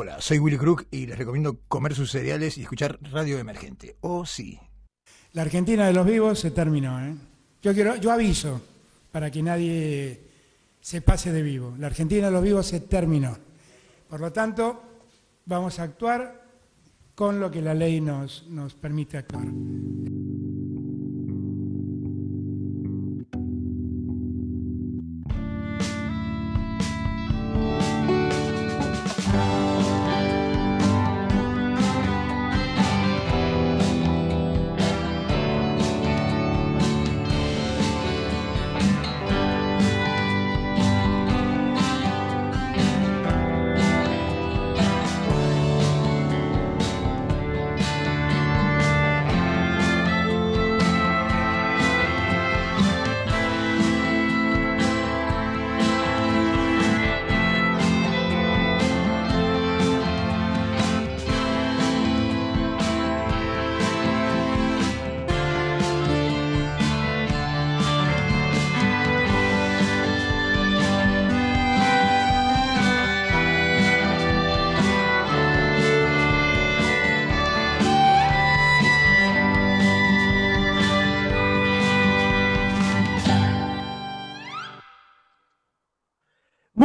Hola, soy Willy Crook y les recomiendo comer sus cereales y escuchar Radio Emergente. Oh, sí. La Argentina de los vivos se terminó. ¿eh? Yo, quiero, yo aviso para que nadie se pase de vivo. La Argentina de los vivos se terminó. Por lo tanto, vamos a actuar con lo que la ley nos, nos permite actuar.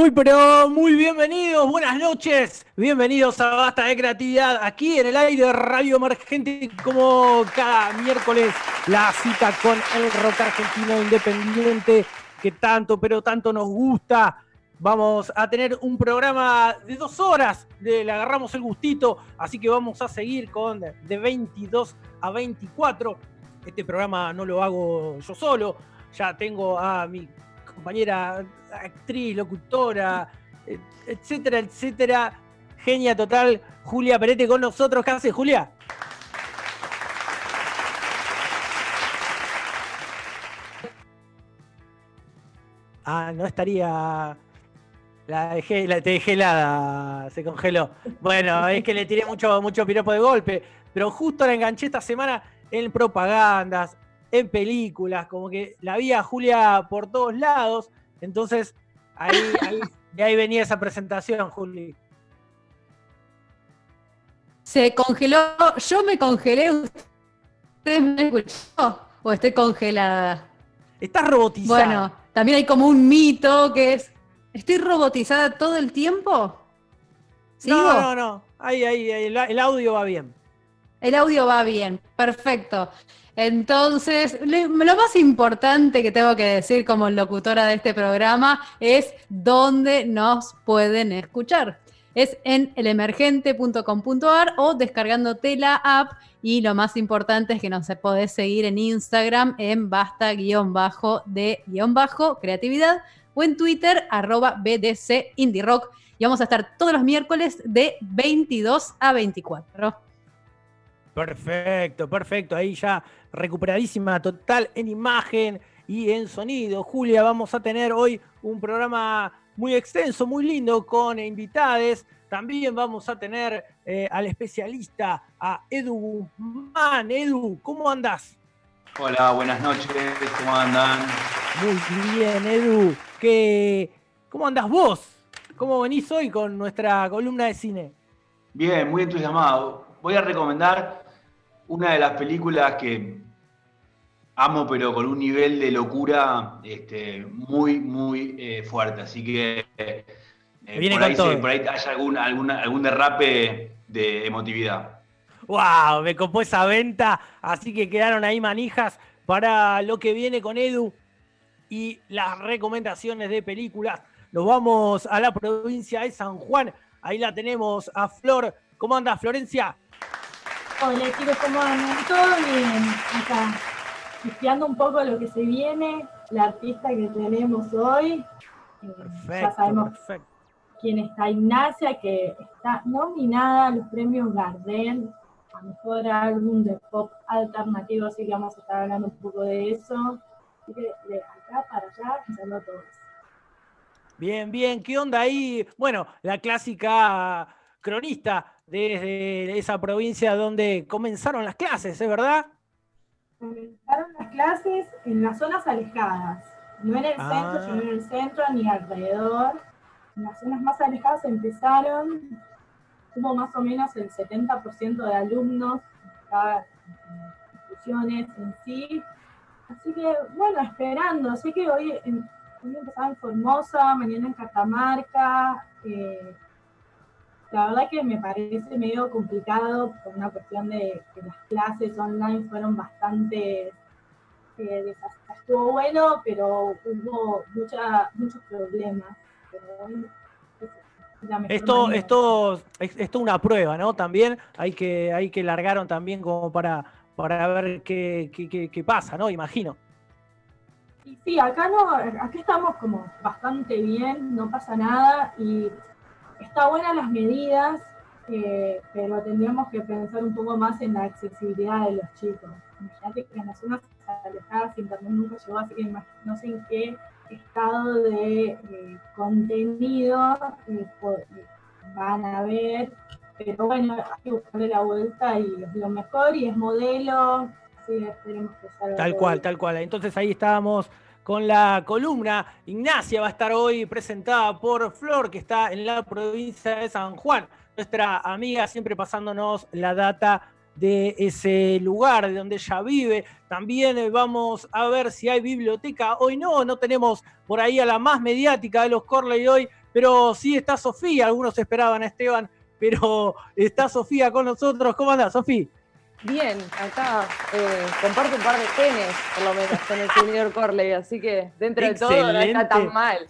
Muy pero muy bienvenidos, buenas noches, bienvenidos a Basta de Creatividad, aquí en el aire de Radio Emergente, como cada miércoles, la cita con el rock argentino independiente que tanto, pero tanto nos gusta. Vamos a tener un programa de dos horas, de, le agarramos el gustito, así que vamos a seguir con de 22 a 24. Este programa no lo hago yo solo, ya tengo a mi compañera actriz, locutora, etcétera, etcétera. Genia total, Julia Perete con nosotros. ¿Qué hace, Julia? Ah, no estaría. La dejé, la te dejé helada, se congeló. Bueno, es que le tiré mucho, mucho piropo de golpe, pero justo la enganché esta semana en propagandas, en películas, como que la vi a Julia por todos lados. Entonces, ahí, ahí, de ahí venía esa presentación, Juli. Se congeló, yo me congelé, ¿ustedes me escuchó? ¿O estoy congelada? Estás robotizada. Bueno, también hay como un mito que es, ¿estoy robotizada todo el tiempo? ¿Sigo? No, no, no, ahí, ahí, el, el audio va bien. El audio va bien, perfecto. Entonces, lo más importante que tengo que decir como locutora de este programa es dónde nos pueden escuchar. Es en elemergente.com.ar o descargándote la app y lo más importante es que nos podés seguir en Instagram en basta-de-creatividad o en Twitter arroba BDC. Y vamos a estar todos los miércoles de 22 a 24. Perfecto, perfecto. Ahí ya recuperadísima total en imagen y en sonido. Julia, vamos a tener hoy un programa muy extenso, muy lindo, con invitades. También vamos a tener eh, al especialista, a Edu Guzmán. Edu, ¿cómo andás? Hola, buenas noches, ¿cómo andan? Muy bien, Edu. ¿Qué, ¿Cómo andás vos? ¿Cómo venís hoy con nuestra columna de cine? Bien, muy entusiasmado. Voy a recomendar una de las películas que amo, pero con un nivel de locura este, muy, muy eh, fuerte. Así que eh, por, ahí por, ahí hay algún, algún derrape de emotividad. ¡Wow! Me copó esa venta, así que quedaron ahí manijas para lo que viene con Edu y las recomendaciones de películas. Nos vamos a la provincia de San Juan. Ahí la tenemos a Flor. ¿Cómo anda, Florencia? Hola chicos, ¿cómo andan? Todo bien acá espiando un poco lo que se viene, la artista que tenemos hoy. Perfecto, ya sabemos perfecto. quién está Ignacia, que está nominada a los premios Gardel a mejor álbum de pop alternativo, así que vamos a estar hablando un poco de eso. Así que de acá para allá, empezando todos. Bien, bien, ¿qué onda ahí? Bueno, la clásica cronista desde esa provincia donde comenzaron las clases, ¿es verdad? Comenzaron las clases en las zonas alejadas, no en el centro, Ah. sino en el centro ni alrededor. En las zonas más alejadas empezaron hubo más o menos el 70% de alumnos en cada instituciones en sí. Así que, bueno, esperando. Sé que hoy, en, hoy empezaba en Formosa, mañana en Catamarca. Eh, la verdad que me parece medio complicado por una cuestión de que las clases online fueron bastante eh, Estuvo bueno, pero hubo mucha, muchos problemas. esto, esto es, esto una prueba, ¿no? También hay que, hay que largaron también como para, para ver qué, qué, qué pasa, ¿no? Imagino. sí, acá no, aquí estamos como bastante bien, no pasa nada y está buenas las medidas, eh, pero tendríamos que pensar un poco más en la accesibilidad de los chicos. Imagínate que en las zonas alejadas internet nunca llegó, así que no sé en qué estado de eh, contenido eh, van a ver, pero bueno, hay que buscarle la vuelta y es lo mejor y es modelo, así esperemos que salga. Tal cual, tal cual. Entonces ahí estábamos con la columna. Ignacia va a estar hoy presentada por Flor, que está en la provincia de San Juan. Nuestra amiga siempre pasándonos la data de ese lugar de donde ella vive. También eh, vamos a ver si hay biblioteca. Hoy no, no tenemos por ahí a la más mediática de los Corley hoy, pero sí está Sofía. Algunos esperaban a Esteban, pero está Sofía con nosotros. ¿Cómo anda, Sofía? Bien, acá eh, comparto un par de genes, por lo menos, con el señor Corley, así que dentro de todo no está tan mal.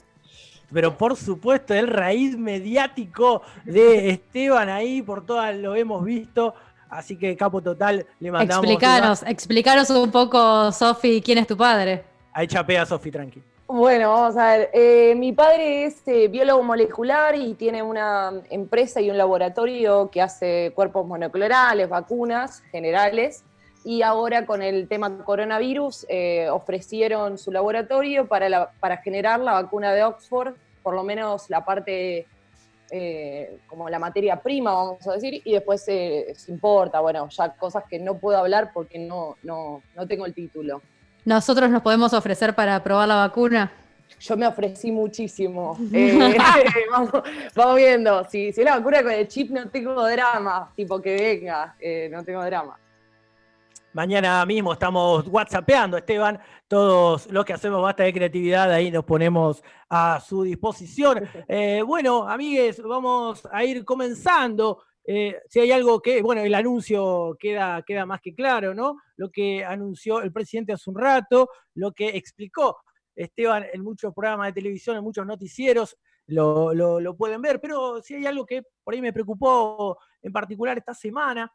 Pero por supuesto, el raíz mediático de Esteban ahí, por todas lo hemos visto. Así que, capo total, le mandamos. Explicanos, explicaros un poco, Sofi, quién es tu padre. Ahí chapea, Sofi, tranqui. Bueno, vamos a ver. Eh, mi padre es eh, biólogo molecular y tiene una empresa y un laboratorio que hace cuerpos monoclorales, vacunas generales. Y ahora con el tema coronavirus eh, ofrecieron su laboratorio para, para generar la vacuna de Oxford, por lo menos la parte como la materia prima, vamos a decir, y después se importa, bueno, ya cosas que no puedo hablar porque no, no, no tengo el título. ¿Nosotros nos podemos ofrecer para probar la vacuna? Yo me ofrecí muchísimo. Eh, vamos, viendo. Si, si es la vacuna con el chip, no tengo drama. Tipo que venga, eh, no tengo drama. Mañana mismo estamos WhatsAppeando, Esteban. Todos los que hacemos basta de creatividad, ahí nos ponemos a su disposición. Eh, bueno, amigues, vamos a ir comenzando. Eh, si hay algo que, bueno, el anuncio queda, queda más que claro, ¿no? Lo que anunció el presidente hace un rato, lo que explicó Esteban en muchos programas de televisión, en muchos noticieros, lo, lo, pueden ver, pero si hay algo que por ahí me preocupó en particular esta semana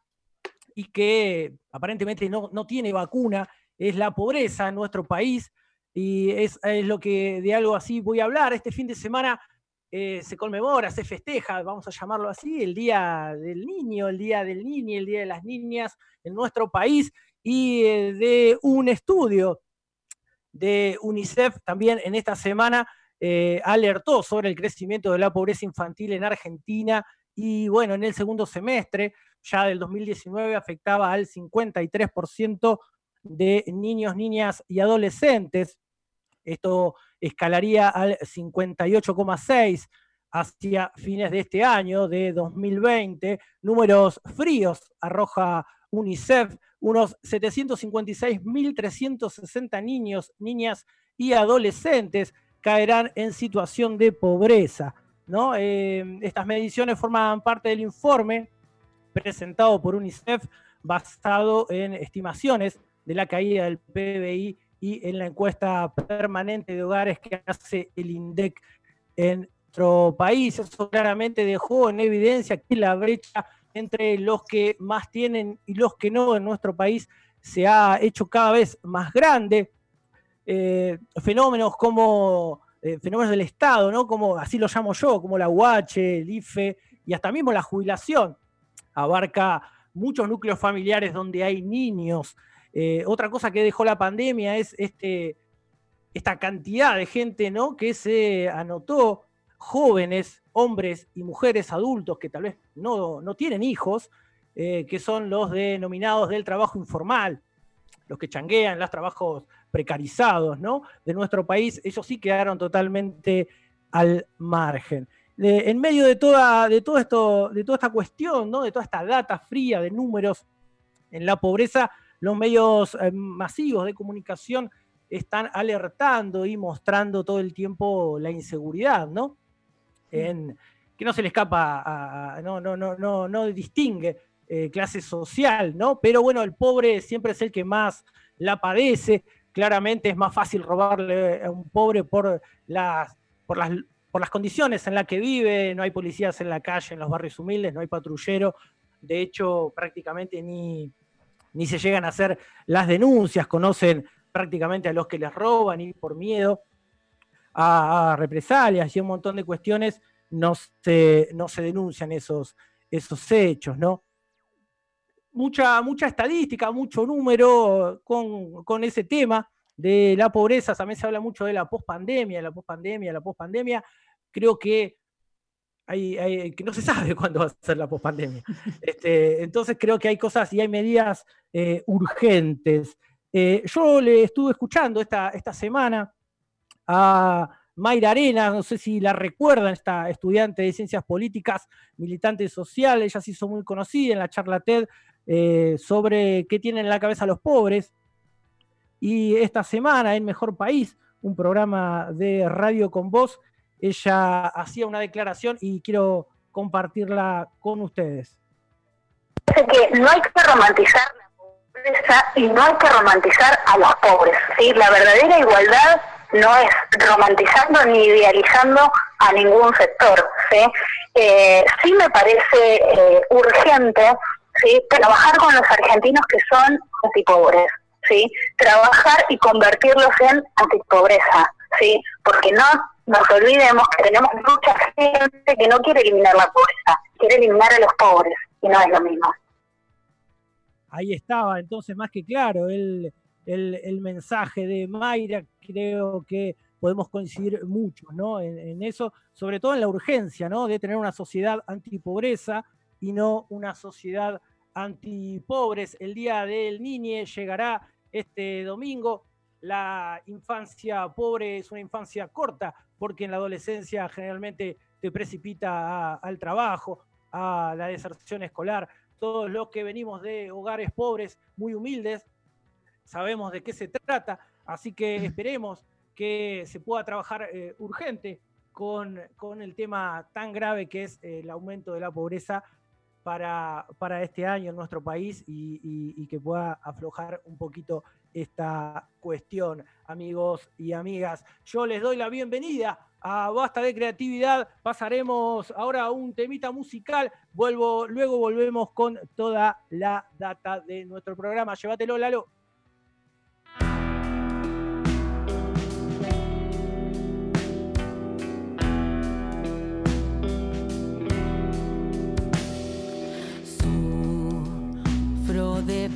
y que aparentemente no, no tiene vacuna, es la pobreza en nuestro país y es, es lo que de algo así voy a hablar. Este fin de semana eh, se conmemora, se festeja, vamos a llamarlo así, el Día del Niño, el Día del Niño, el Día de las Niñas en nuestro país y eh, de un estudio de UNICEF también en esta semana eh, alertó sobre el crecimiento de la pobreza infantil en Argentina y bueno, en el segundo semestre ya del 2019 afectaba al 53% de niños, niñas y adolescentes. Esto escalaría al 58,6 hacia fines de este año, de 2020. Números fríos arroja UNICEF, unos 756.360 niños, niñas y adolescentes caerán en situación de pobreza. ¿no? Eh, estas mediciones forman parte del informe presentado por UNICEF basado en estimaciones de la caída del PBI y en la encuesta permanente de hogares que hace el INDEC en nuestro país. Eso claramente dejó en evidencia que la brecha entre los que más tienen y los que no en nuestro país se ha hecho cada vez más grande. Eh, fenómenos como eh, fenómenos del Estado, ¿no? Como así lo llamo yo, como la UH, el IFE y hasta mismo la jubilación. Abarca muchos núcleos familiares donde hay niños, eh, otra cosa que dejó la pandemia es este, esta cantidad de gente ¿no? que se anotó, jóvenes, hombres y mujeres adultos que tal vez no, tienen hijos, eh, que son los denominados del trabajo informal, los que changuean, los trabajos precarizados ¿no? de nuestro país, ellos sí quedaron totalmente al margen. en medio de toda, de, todo esto, de toda esta cuestión, ¿no? de toda esta data fría de números en la pobreza, los medios eh, masivos de comunicación están alertando y mostrando todo el tiempo la inseguridad, ¿no? En, que no se le escapa, a, no, no, no, no, no distingue eh, clase social, ¿no? Pero bueno, el pobre siempre es el que más la padece. Claramente es más fácil robarle a un pobre por las, por las, por las condiciones en las que vive, no hay policías en la calle, en los barrios humildes, no hay patrullero. De hecho, prácticamente ni, ni se llegan a hacer las denuncias, conocen prácticamente a los que les roban y por miedo a, represalias y un montón de cuestiones no se, no se denuncian esos, esos hechos, ¿no? Mucha, mucha estadística, mucho número con, ese tema de la pobreza, también se habla mucho de la pospandemia, la pospandemia, la pospandemia. Creo que que no se sabe cuándo va a ser la pospandemia. Este, entonces creo que hay cosas y hay medidas eh, urgentes. Eh, yo le estuve escuchando esta, esta semana a Mayra Arena, no sé si la recuerdan, esta estudiante de ciencias políticas, militante social, ella se hizo muy conocida en la charla TED eh, sobre qué tienen en la cabeza los pobres. Y esta semana en Mejor País, un programa de radio con voz, ella hacía una declaración y quiero compartirla con ustedes. Que no hay que romantizar la pobreza y no hay que romantizar a los pobres. ¿sí? La verdadera igualdad no es romantizando ni idealizando a ningún sector. Sí, eh, sí me parece eh, urgente ¿sí? trabajar con los argentinos que son antipobres, ¿sí? trabajar y convertirlos en antipobreza, ¿sí? porque no nos olvidemos que tenemos mucha gente que no quiere eliminar la pobreza, quiere eliminar a los pobres, y no es lo mismo. Ahí estaba, entonces, más que claro, el, el, mensaje de Mayra, creo que podemos coincidir mucho ¿no? En, eso, sobre todo en la urgencia ¿no? de tener una sociedad antipobreza y no una sociedad antipobres. El Día del Niñe llegará este domingo. La infancia pobre es una infancia corta, porque en la adolescencia generalmente te precipita al trabajo, a la deserción escolar. Todos los que venimos de hogares pobres, muy humildes, sabemos de qué se trata, así que esperemos que se pueda trabajar eh, urgente con, con, el tema tan grave que es el aumento de la pobreza para, para este año en nuestro país y, que pueda aflojar un poquito esta cuestión, amigos y amigas. Yo les doy la bienvenida a Basta de Creatividad. Pasaremos ahora a un temita musical. Vuelvo, luego volvemos con toda la data de nuestro programa. Llévatelo, Lalo. de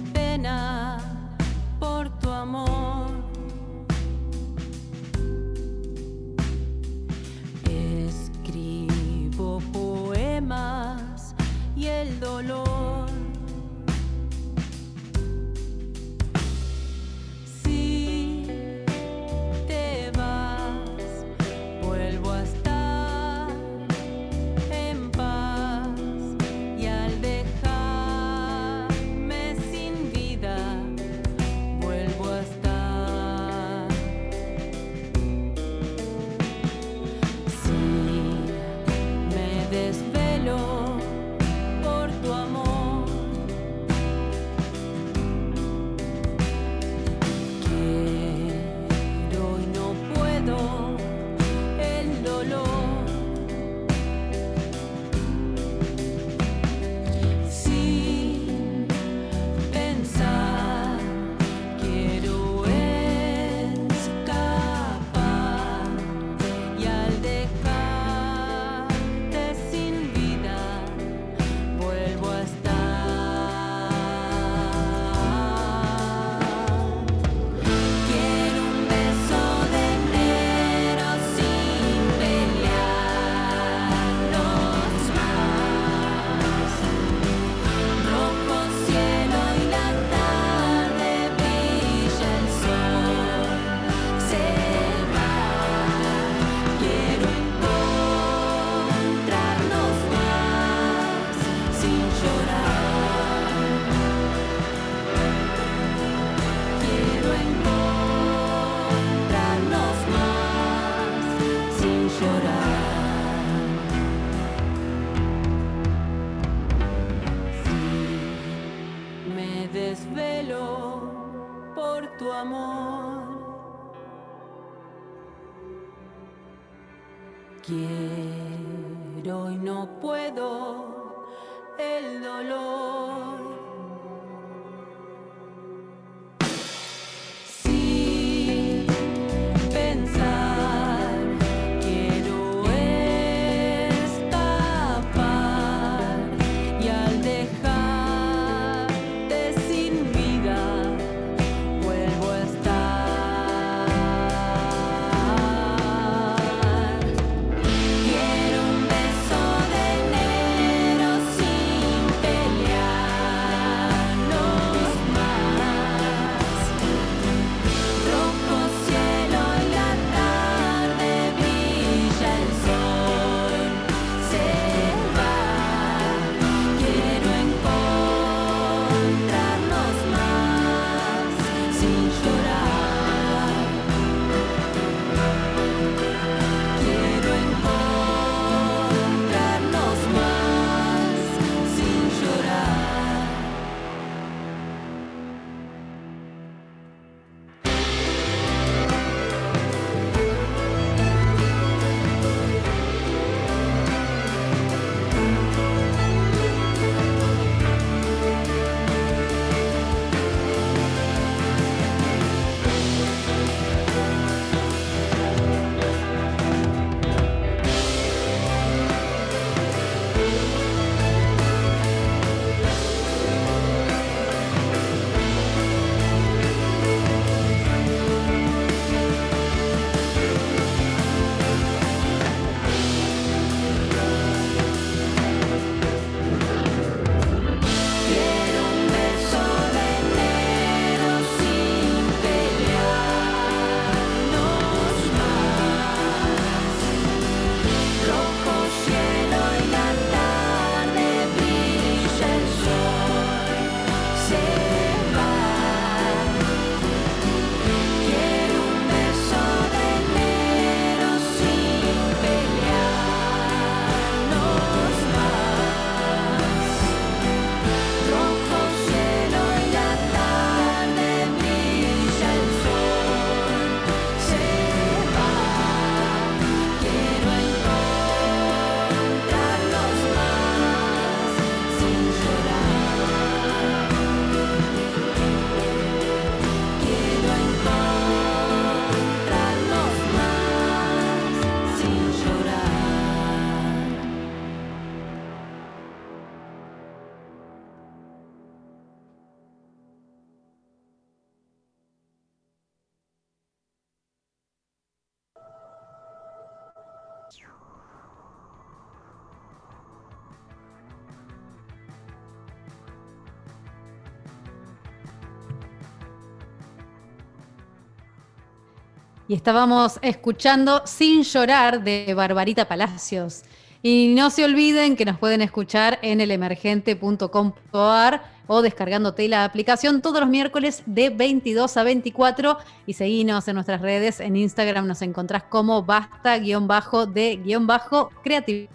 Y estábamos escuchando Sin llorar de Barbarita Palacios. Y no se olviden que nos pueden escuchar en elemergente.com.ar o descargándote la aplicación todos los miércoles de 22 a 24 y seguinos en nuestras redes. En Instagram nos encontrás como basta-de-creatividad.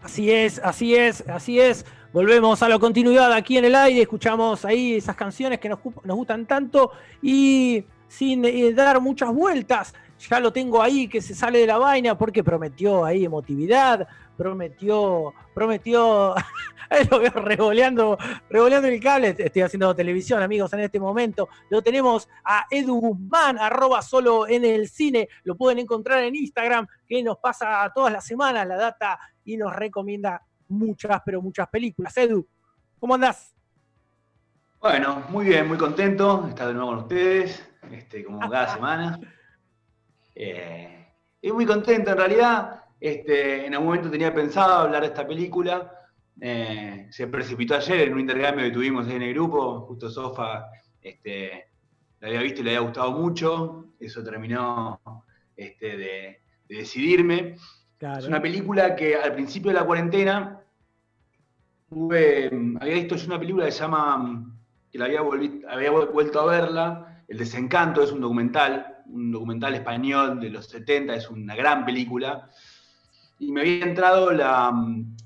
Así es, así es, así es. Volvemos a la continuidad aquí en el aire, escuchamos ahí esas canciones que nos, nos gustan tanto y sin eh, dar muchas vueltas, ya lo tengo ahí que se sale de la vaina porque prometió ahí emotividad, prometió, prometió, ahí lo veo revoleando, revoleando el cable, estoy haciendo televisión amigos en este momento, lo tenemos a Edu Guzmán, arroba solo en el cine, lo pueden encontrar en Instagram, que nos pasa todas las semanas la data y nos recomienda muchas, pero muchas películas. Edu, ¿cómo andás? Bueno, muy bien, muy contento de estar de nuevo con ustedes, este, como cada semana. Eh, y muy contento, en realidad, este, en algún momento tenía pensado hablar de esta película. eh, se precipitó ayer en un intercambio que tuvimos en el grupo. Justo Sofa este, la había visto y le había gustado mucho. Eso terminó este, de, de decidirme. Es una película que al principio de la cuarentena tuve, había visto yo una película que se llama, que la había, volvi- había vuel- vuelto a verla, El Desencanto, es un documental, un documental español de los 70, es una gran película, y me había entrado la,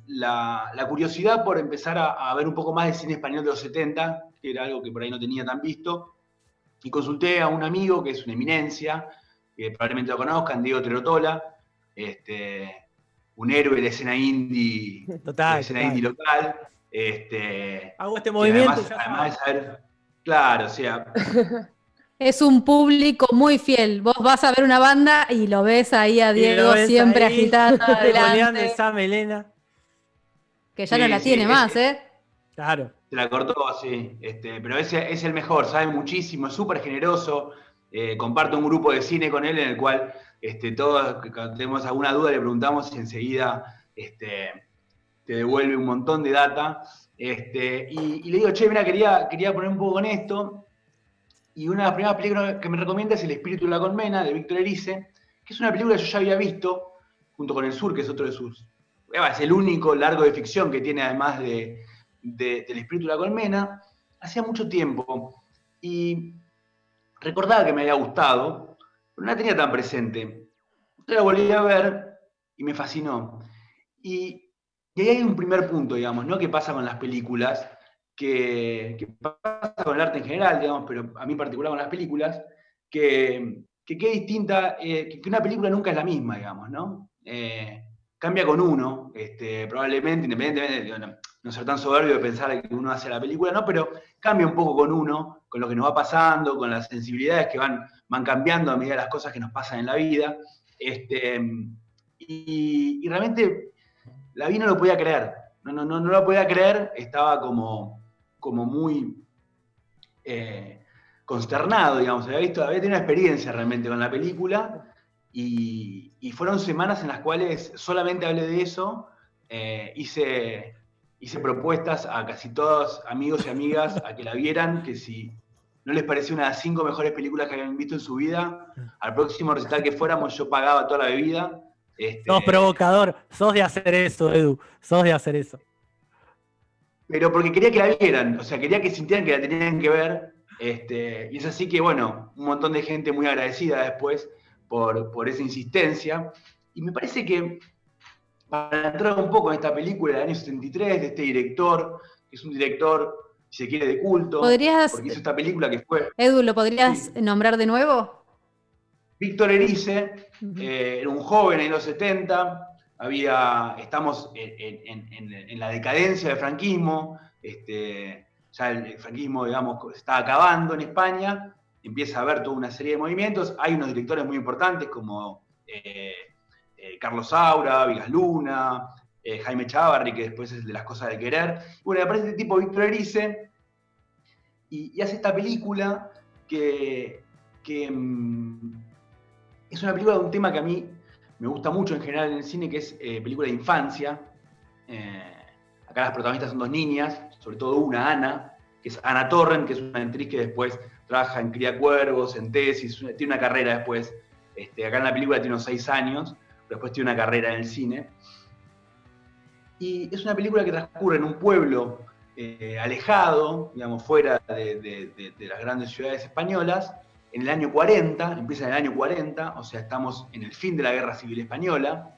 la- la curiosidad por empezar a, a ver un poco más de cine español de los 70, que era algo que por ahí no tenía tan visto. Y consulté a un amigo que es una eminencia, que probablemente lo conozcan, Diego Terotola, este, un héroe de la escena indie, de la Total. escena total. indie local. Este, Hago este movimiento. además, de saber, claro, o sea, Es un público muy fiel. Vos vas a ver una banda y lo ves ahí a Diego siempre ahí, agitando adelante, esa melena. que ya Sí, no la sí, tiene más, ¿eh? Claro. Se la cortó, sí. Este, pero ese es el mejor, sabe muchísimo, es súper generoso. Eh, comparto un grupo de cine con él en el cual este, todos, que tenemos alguna duda, le preguntamos y enseguida este, te devuelve un montón de data. Este, y, y le digo, che, mira, quería, quería poner un poco con esto. Y una de las primeras películas que me recomienda es El espíritu de la colmena, de Víctor Erice, que es una película que yo ya había visto, junto con El Sur, que es otro de sus. Es el único largo de ficción que tiene, además de, de- del espíritu de la colmena, hacía mucho tiempo. Y recordaba que me había gustado, pero no la tenía tan presente. Entonces la volví a ver y me fascinó. Y, ahí hay un primer punto, digamos, ¿no? Que pasa con las películas, que con el arte en general, digamos, pero a mí particular con las películas, que, que distinta, eh, que, que una película nunca es la misma, digamos, ¿no? Eh, cambia con uno, este, probablemente, independientemente de no, ser tan soberbio de pensar que uno hace la película, ¿no? Pero cambia un poco con uno, con lo que nos va pasando, con las sensibilidades que van, van cambiando a medida de las cosas que nos pasan en la vida. Este, y, y realmente la vi no lo podía creer. No, no, no, no lo podía creer, estaba como, como muy eh, consternado, digamos. Había visto, había tenido una experiencia realmente con la película y, fueron semanas en las cuales solamente hablé de eso. eh, hice, propuestas a casi todos amigos y amigas a que la vieran, que si no les parecía una de las cinco mejores películas que habían visto en su vida, al próximo recital que fuéramos yo pagaba toda la bebida. Este, provocador. Sos de hacer eso, Edu. Sos de hacer eso. Pero porque quería que la vieran, o sea, quería que sintieran que la tenían que ver. Este, y es así que, bueno, un montón de gente muy agradecida después por, por esa insistencia. Y me parece que, para entrar un poco en esta película del año 73, de este director, que es un director, si se quiere, de culto, ¿Podrías- porque hizo esta película que fue Edu, ¿lo podrías nombrar de nuevo? Víctor Erice, eh, era un joven en los 70, había, estamos en, la decadencia del franquismo, este, ya el, franquismo, digamos, está acabando en España, empieza a haber toda una serie de movimientos, hay unos directores muy importantes como eh, eh, Carlos Saura, Vigas Luna, eh, Jaime Chávarri, que después es de las cosas de querer. Bueno, aparece este tipo, Víctor Erice, y, hace esta película que, que, mm, es una película de un tema que a mí me gusta mucho en general en el cine, que es eh, película de infancia. Eh, acá las protagonistas son dos niñas, sobre todo una, Ana, que es Ana Torren, que es una actriz que después trabaja en Cría Cuervos, en Tesis, tiene una carrera después. Este, acá en la película tiene unos seis años, pero después tiene una carrera en el cine. Y es una película que transcurre en un pueblo eh, alejado, digamos, fuera de las grandes ciudades españolas, en el año 40, empieza en el año 40, o sea, estamos en el fin de la Guerra Civil Española.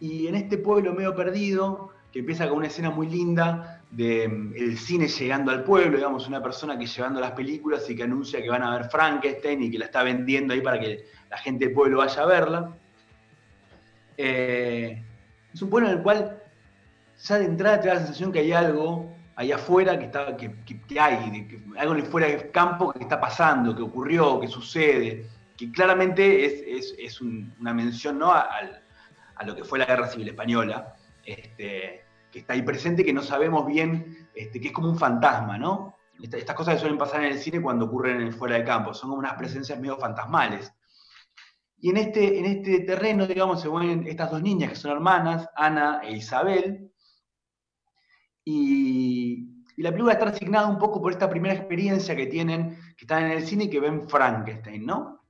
Y en este pueblo medio perdido, que empieza con una escena muy linda de mm, el cine llegando al pueblo, digamos, una persona que llevando las películas y que anuncia que van a ver Frankenstein y que la está vendiendo ahí para que la gente del pueblo vaya a verla. Eh, es un pueblo en el cual ya de entrada te da la sensación que hay algo allá afuera que, está, que, que- hay, que- algo fuera del campo que está pasando, que ocurrió, que sucede, que claramente es, es- es un- una mención ¿no? a, a lo que fue la Guerra Civil Española, este, que está ahí presente, que no sabemos bien, este, que es como un fantasma, ¿no? Esta- estas cosas suelen pasar en el cine cuando ocurren en el fuera de campo, son como unas presencias medio fantasmales. Y en este, en este terreno, digamos, se mueven estas dos niñas que son hermanas, Ana e Isabel, y, y la película está asignada un poco por esta primera experiencia que tienen, que están en el cine y que ven Frankenstein, ¿no?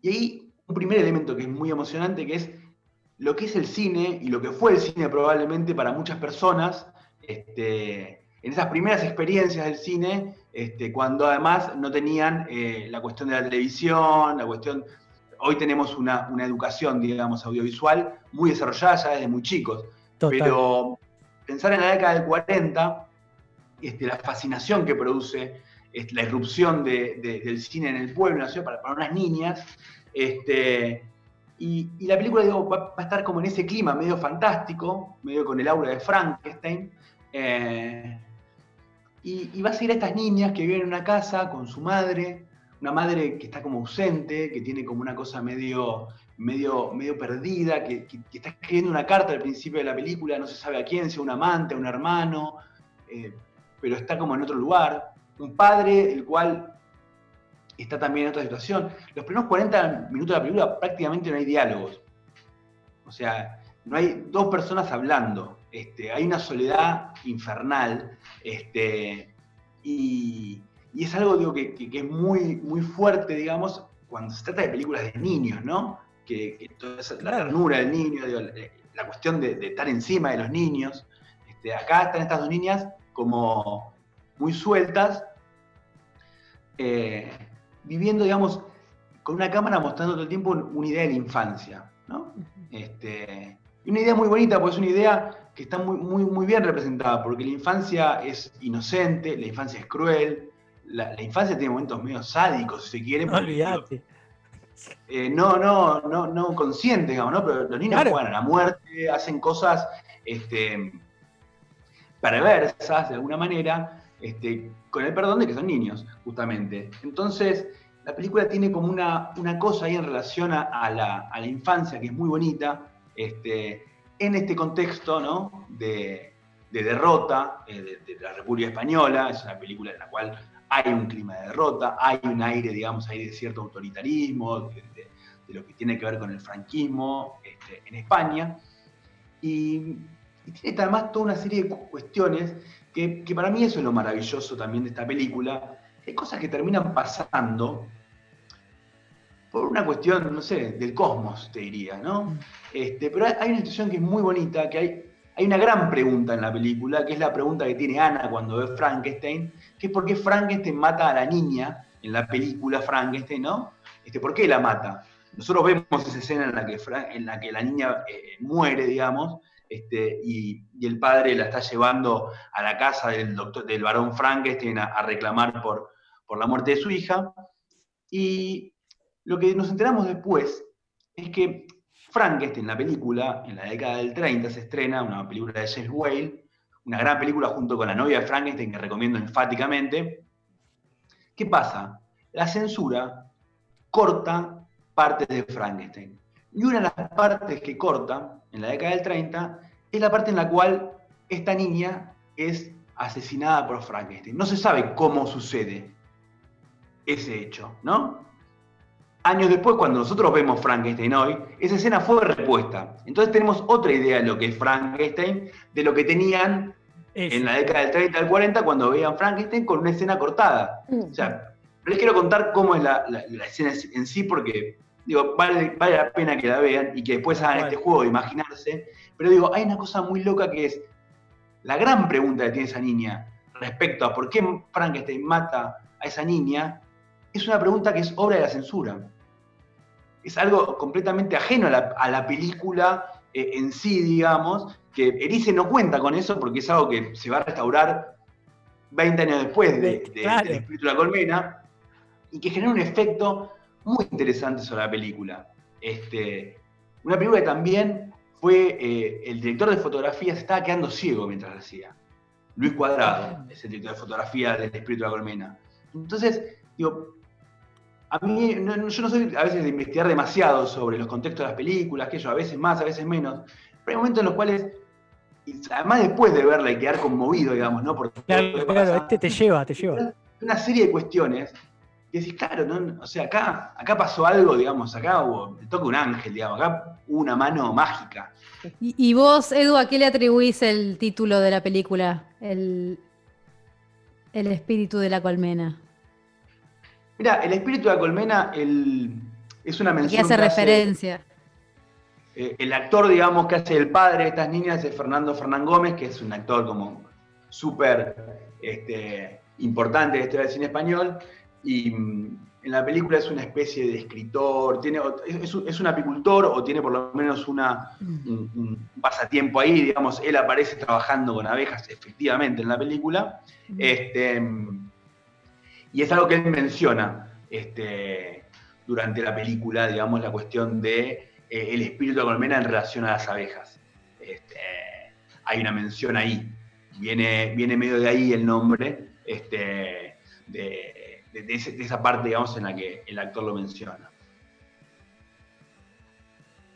Y ahí un primer elemento que es muy emocionante, que es lo que es el cine y lo que fue el cine probablemente para muchas personas, este, en esas primeras experiencias del cine, este, cuando además no tenían eh, la cuestión de la televisión, la cuestión... Hoy tenemos una, una educación, digamos, audiovisual muy desarrollada ya desde muy chicos. Pero pensar en la década del 40, este, la fascinación que produce este, la irrupción de- de- del cine en el pueblo, para, para unas niñas. Este, y, la película va a estar como en ese clima medio fantástico, medio con el aura de Frankenstein. eh, y, y va a seguir a estas niñas que viven en una casa con su madre, una madre que está como ausente, que tiene como una cosa medio, medio, perdida, que, está escribiendo una carta al principio de la película, no se sabe a quién, si a un amante, un hermano, eh, pero está como en otro lugar. Un padre, el cual está también en otra situación. Los primeros 40 minutos de la película prácticamente no hay diálogos. O sea, no hay dos personas hablando. Este, hay una soledad infernal. Este, y, es algo digo, que, que- que es muy, muy fuerte, digamos, cuando se trata de películas de niños, ¿no? Que, que toda esa- la ternura del niño, digo, la, la cuestión de, de estar encima de los niños. Este, acá están estas dos niñas como muy sueltas, eh, viviendo, digamos, con una cámara mostrando todo el tiempo un- una idea de la infancia, ¿no? Este, una idea muy bonita, porque es una idea que está muy, muy, muy bien representada, porque la infancia es inocente, la infancia es cruel, la, la infancia tiene momentos medio sádicos, si se quiere. No porque, olvidate. Eh, no, no, no, no conscientes, digamos, ¿no? Pero los niños Claro. juegan a la muerte, hacen cosas este, perversas de alguna manera, este, con el perdón de que son niños, justamente. Entonces, la película tiene como una, una cosa ahí en relación a, a la, a la infancia que es muy bonita, este, en este contexto ¿no? de, de derrota eh, de, de la República Española, es una película en la cual hay un clima de derrota, hay un aire, digamos, ahí de cierto autoritarismo, de, de- de lo que tiene que ver con el franquismo este, en España. Y, y tiene además toda una serie de cu- cuestiones que, que para mí eso es lo maravilloso también de esta película. Hay cosas que terminan pasando por una cuestión, no sé, del cosmos, te diría, ¿no? Este, pero hay hay una situación que es muy bonita, que hay, hay una gran pregunta en la película, que es la pregunta que tiene Ana cuando ve Frankenstein, que es por qué Frankenstein mata a la niña en la película Frankenstein, ¿no? Este, ¿Por qué la mata? Nosotros vemos esa escena en la que, en la, que la niña eh, muere, digamos, este, y, y el padre la está llevando a la casa del, doctor, del varón Frankenstein a, a reclamar por, por la muerte de su hija. Y lo que nos enteramos después es que Frankenstein, la película, en la década del 30 se estrena, una película de James Whale, una gran película junto con La novia de Frankenstein que recomiendo enfáticamente. ¿Qué pasa? La censura corta partes de Frankenstein. Y una de las partes que corta en la década del 30 es la parte en la cual esta niña es asesinada por Frankenstein. No se sabe cómo sucede ese hecho, ¿no? Años después, cuando nosotros vemos Frankenstein hoy, esa escena fue repuesta. Entonces tenemos otra idea de lo que es Frankenstein, de lo que tenían en la década del 30 al 40 cuando veían Frankenstein con una escena cortada. O sea, les quiero contar cómo es la, la- la escena en sí porque digo, vale, vale la pena que la vean y que después hagan Vale. este juego de imaginarse. Pero digo, hay una cosa muy loca que es la gran pregunta que tiene esa niña respecto a por qué Frankenstein mata a esa niña, es una pregunta que es obra de la censura. Es algo completamente ajeno a la, a la película eh, en sí, digamos, que Erice no cuenta con eso porque es algo que se va a restaurar 20 años después de, de- Claro. del espíritu de la colmena y que genera un efecto muy interesante sobre la película. Este, una película que también fue, eh, el director de fotografía se estaba quedando ciego mientras la hacía. Luis Cuadrado es el director de fotografía del espíritu de la colmena. Entonces, digo, a mí, no- no- yo no soy a veces de investigar demasiado sobre los contextos de las películas, que yo a veces más, a veces menos, pero hay momentos en los cuales, y además después de verla y quedar conmovido, digamos, ¿no? Por todo lo que Claro, claro, pasa, este te lleva, te lleva. una serie de cuestiones que decís, claro, no, o sea, acá, acá pasó algo, digamos, acá hubo, me toca un ángel, digamos, acá hubo una mano mágica. Y, y vos, Edu, ¿a qué le atribuís el título de la película? El, el espíritu de la colmena. Mira, el espíritu de la colmena el, es una ¿A qué mención. hace que referencia? eh, el actor, digamos, que hace el padre de estas niñas es Fernando Fernán Gómez, que es un actor como súper este, importante de la historia del cine español. Y, mm, en la película es una especie de escritor, tiene, es, es un apicultor o tiene por lo menos una, un, un pasatiempo ahí, digamos, él aparece trabajando con abejas efectivamente en la película, este, y es algo que él menciona este, durante la película, digamos, la cuestión de eh, espíritu de colmena en relación a las abejas. Este, hay una mención ahí, viene, viene medio de ahí el nombre, este, de, de esa parte, digamos, en la que el actor lo menciona.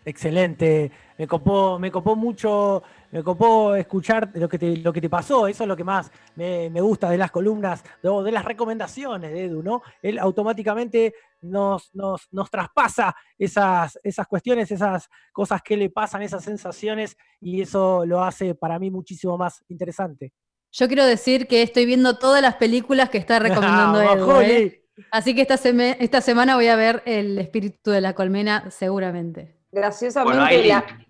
Excelente, me copó, me copó mucho, me copó escuchar lo que te, lo que te pasó, eso es lo que más me, me gusta de las columnas, de, de las recomendaciones de Edu, ¿no? Él automáticamente nos, nos, nos traspasa esas, esas cuestiones, esas cosas que le pasan, esas sensaciones, y eso lo hace para mí muchísimo más interesante. Yo quiero decir que estoy viendo todas las películas que está recomendando Vamos, Edu. ¿eh? Así que esta, seme- esta semana voy a ver El espíritu de la colmena, seguramente. Graciosamente Bueno, la.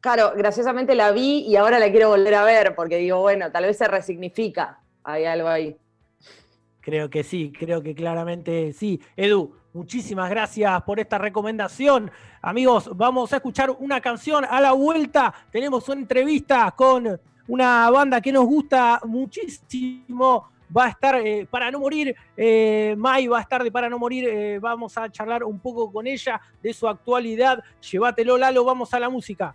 Claro, graciosamente la vi y ahora la quiero volver a ver porque digo, bueno, tal vez se resignifica. Hay algo ahí. Creo que sí, creo que claramente sí. Edu, muchísimas gracias por esta recomendación. Amigos, vamos a escuchar una canción a la vuelta. Tenemos una entrevista con una banda que nos gusta muchísimo. Va a estar eh, para no morir, eh, Mai va a estar de para no morir. eh, vamos a charlar un poco con ella de su actualidad. Llévatelo, Lalo, vamos a la música.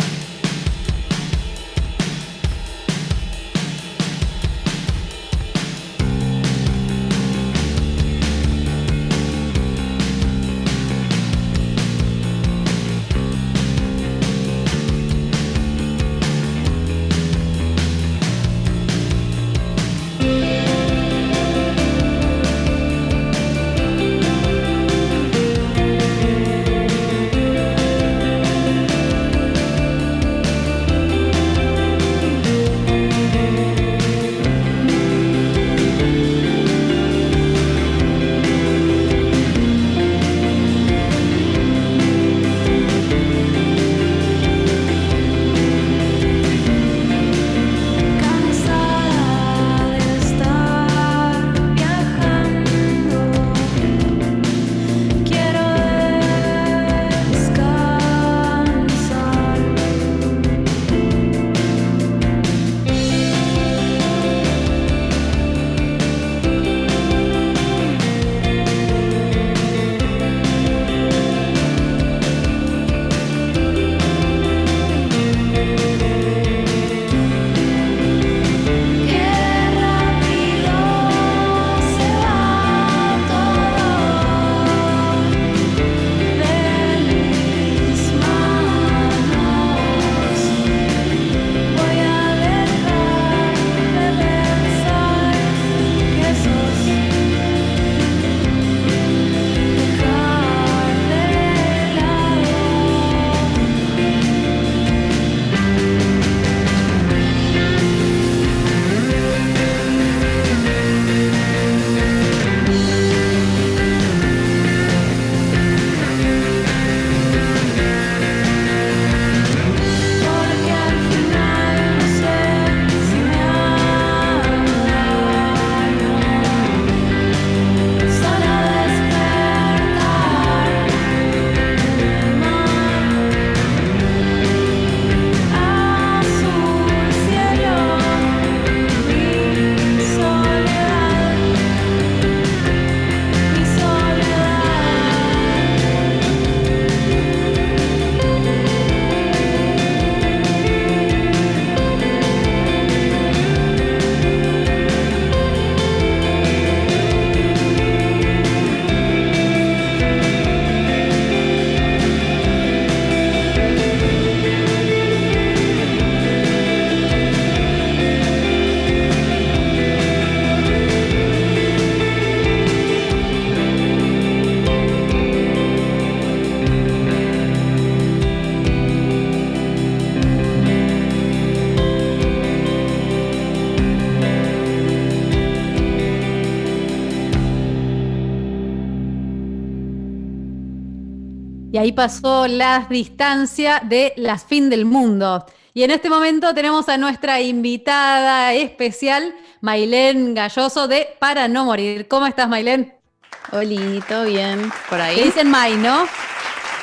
pasó la distancia de las fin del mundo. Y en este momento tenemos a nuestra invitada especial, Mailén Galloso de Para No Morir. ¿Cómo estás, Mailén? Oli, ¿todo bien? ¿Por Te ahí? dicen Mai, ¿no?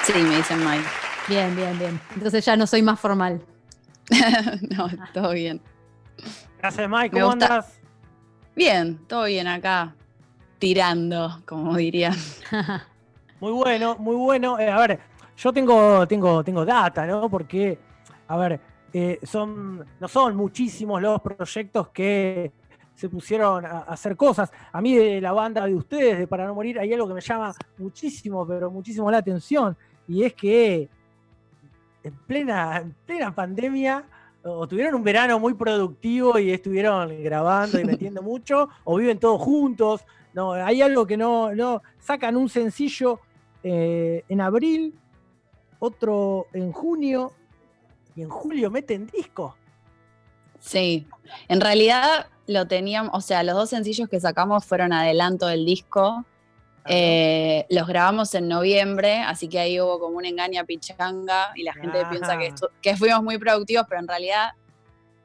Sí, me dicen Mai. Bien, bien, bien. Entonces ya no soy más formal. no, todo bien. Gracias. Me ¿Cómo andas? Bien, todo bien acá. Tirando, como dirían. Muy bueno, muy bueno. Eh, a ver, yo tengo, tengo, tengo data, ¿no? Porque, a ver, eh, son, no son muchísimos los proyectos que se pusieron a, a hacer cosas. A mí de la banda de ustedes, de Para No Morir, hay algo que me llama muchísimo, pero muchísimo la atención. Y es que en plena, en plena pandemia, o tuvieron un verano muy productivo y estuvieron grabando y metiendo mucho, o viven todos juntos. No, hay algo que no, no sacan un sencillo eh, en abril, otro en junio y en julio meten disco. Sí, en realidad lo teníamos, o sea, los dos sencillos que sacamos fueron adelanto del disco. Eh, los grabamos en noviembre, así que ahí hubo como una engaña pichanga y la gente Ah. piensa que, fuimos muy productivos, pero en realidad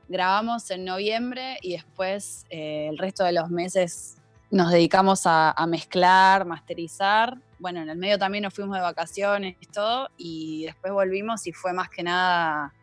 grabamos en noviembre y después eh, el resto de los meses nos dedicamos a, a mezclar, masterizar. Bueno, en el medio también nos fuimos de vacaciones y todo, y después volvimos y fue más que nada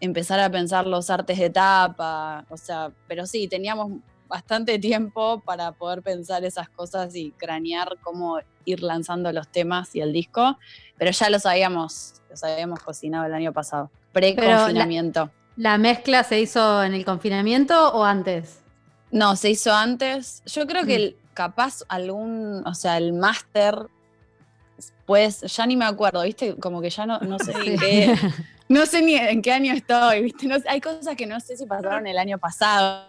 empezar a pensar los artes de tapa, o sea, pero sí, teníamos bastante tiempo para poder pensar esas cosas y cranear cómo ir lanzando los temas y el disco, pero ya los habíamos, los habíamos cocinado el año pasado, pre-confinamiento. ¿La mezcla se hizo en el confinamiento o antes? No, se hizo antes. Yo creo que Mm. el- capaz algún, o sea, el máster, pues ya ni me acuerdo, ¿viste? Como que ya no, no sé ni en qué, no sé ni en qué año estoy, ¿viste? No hay cosas que no sé si pasaron el año pasado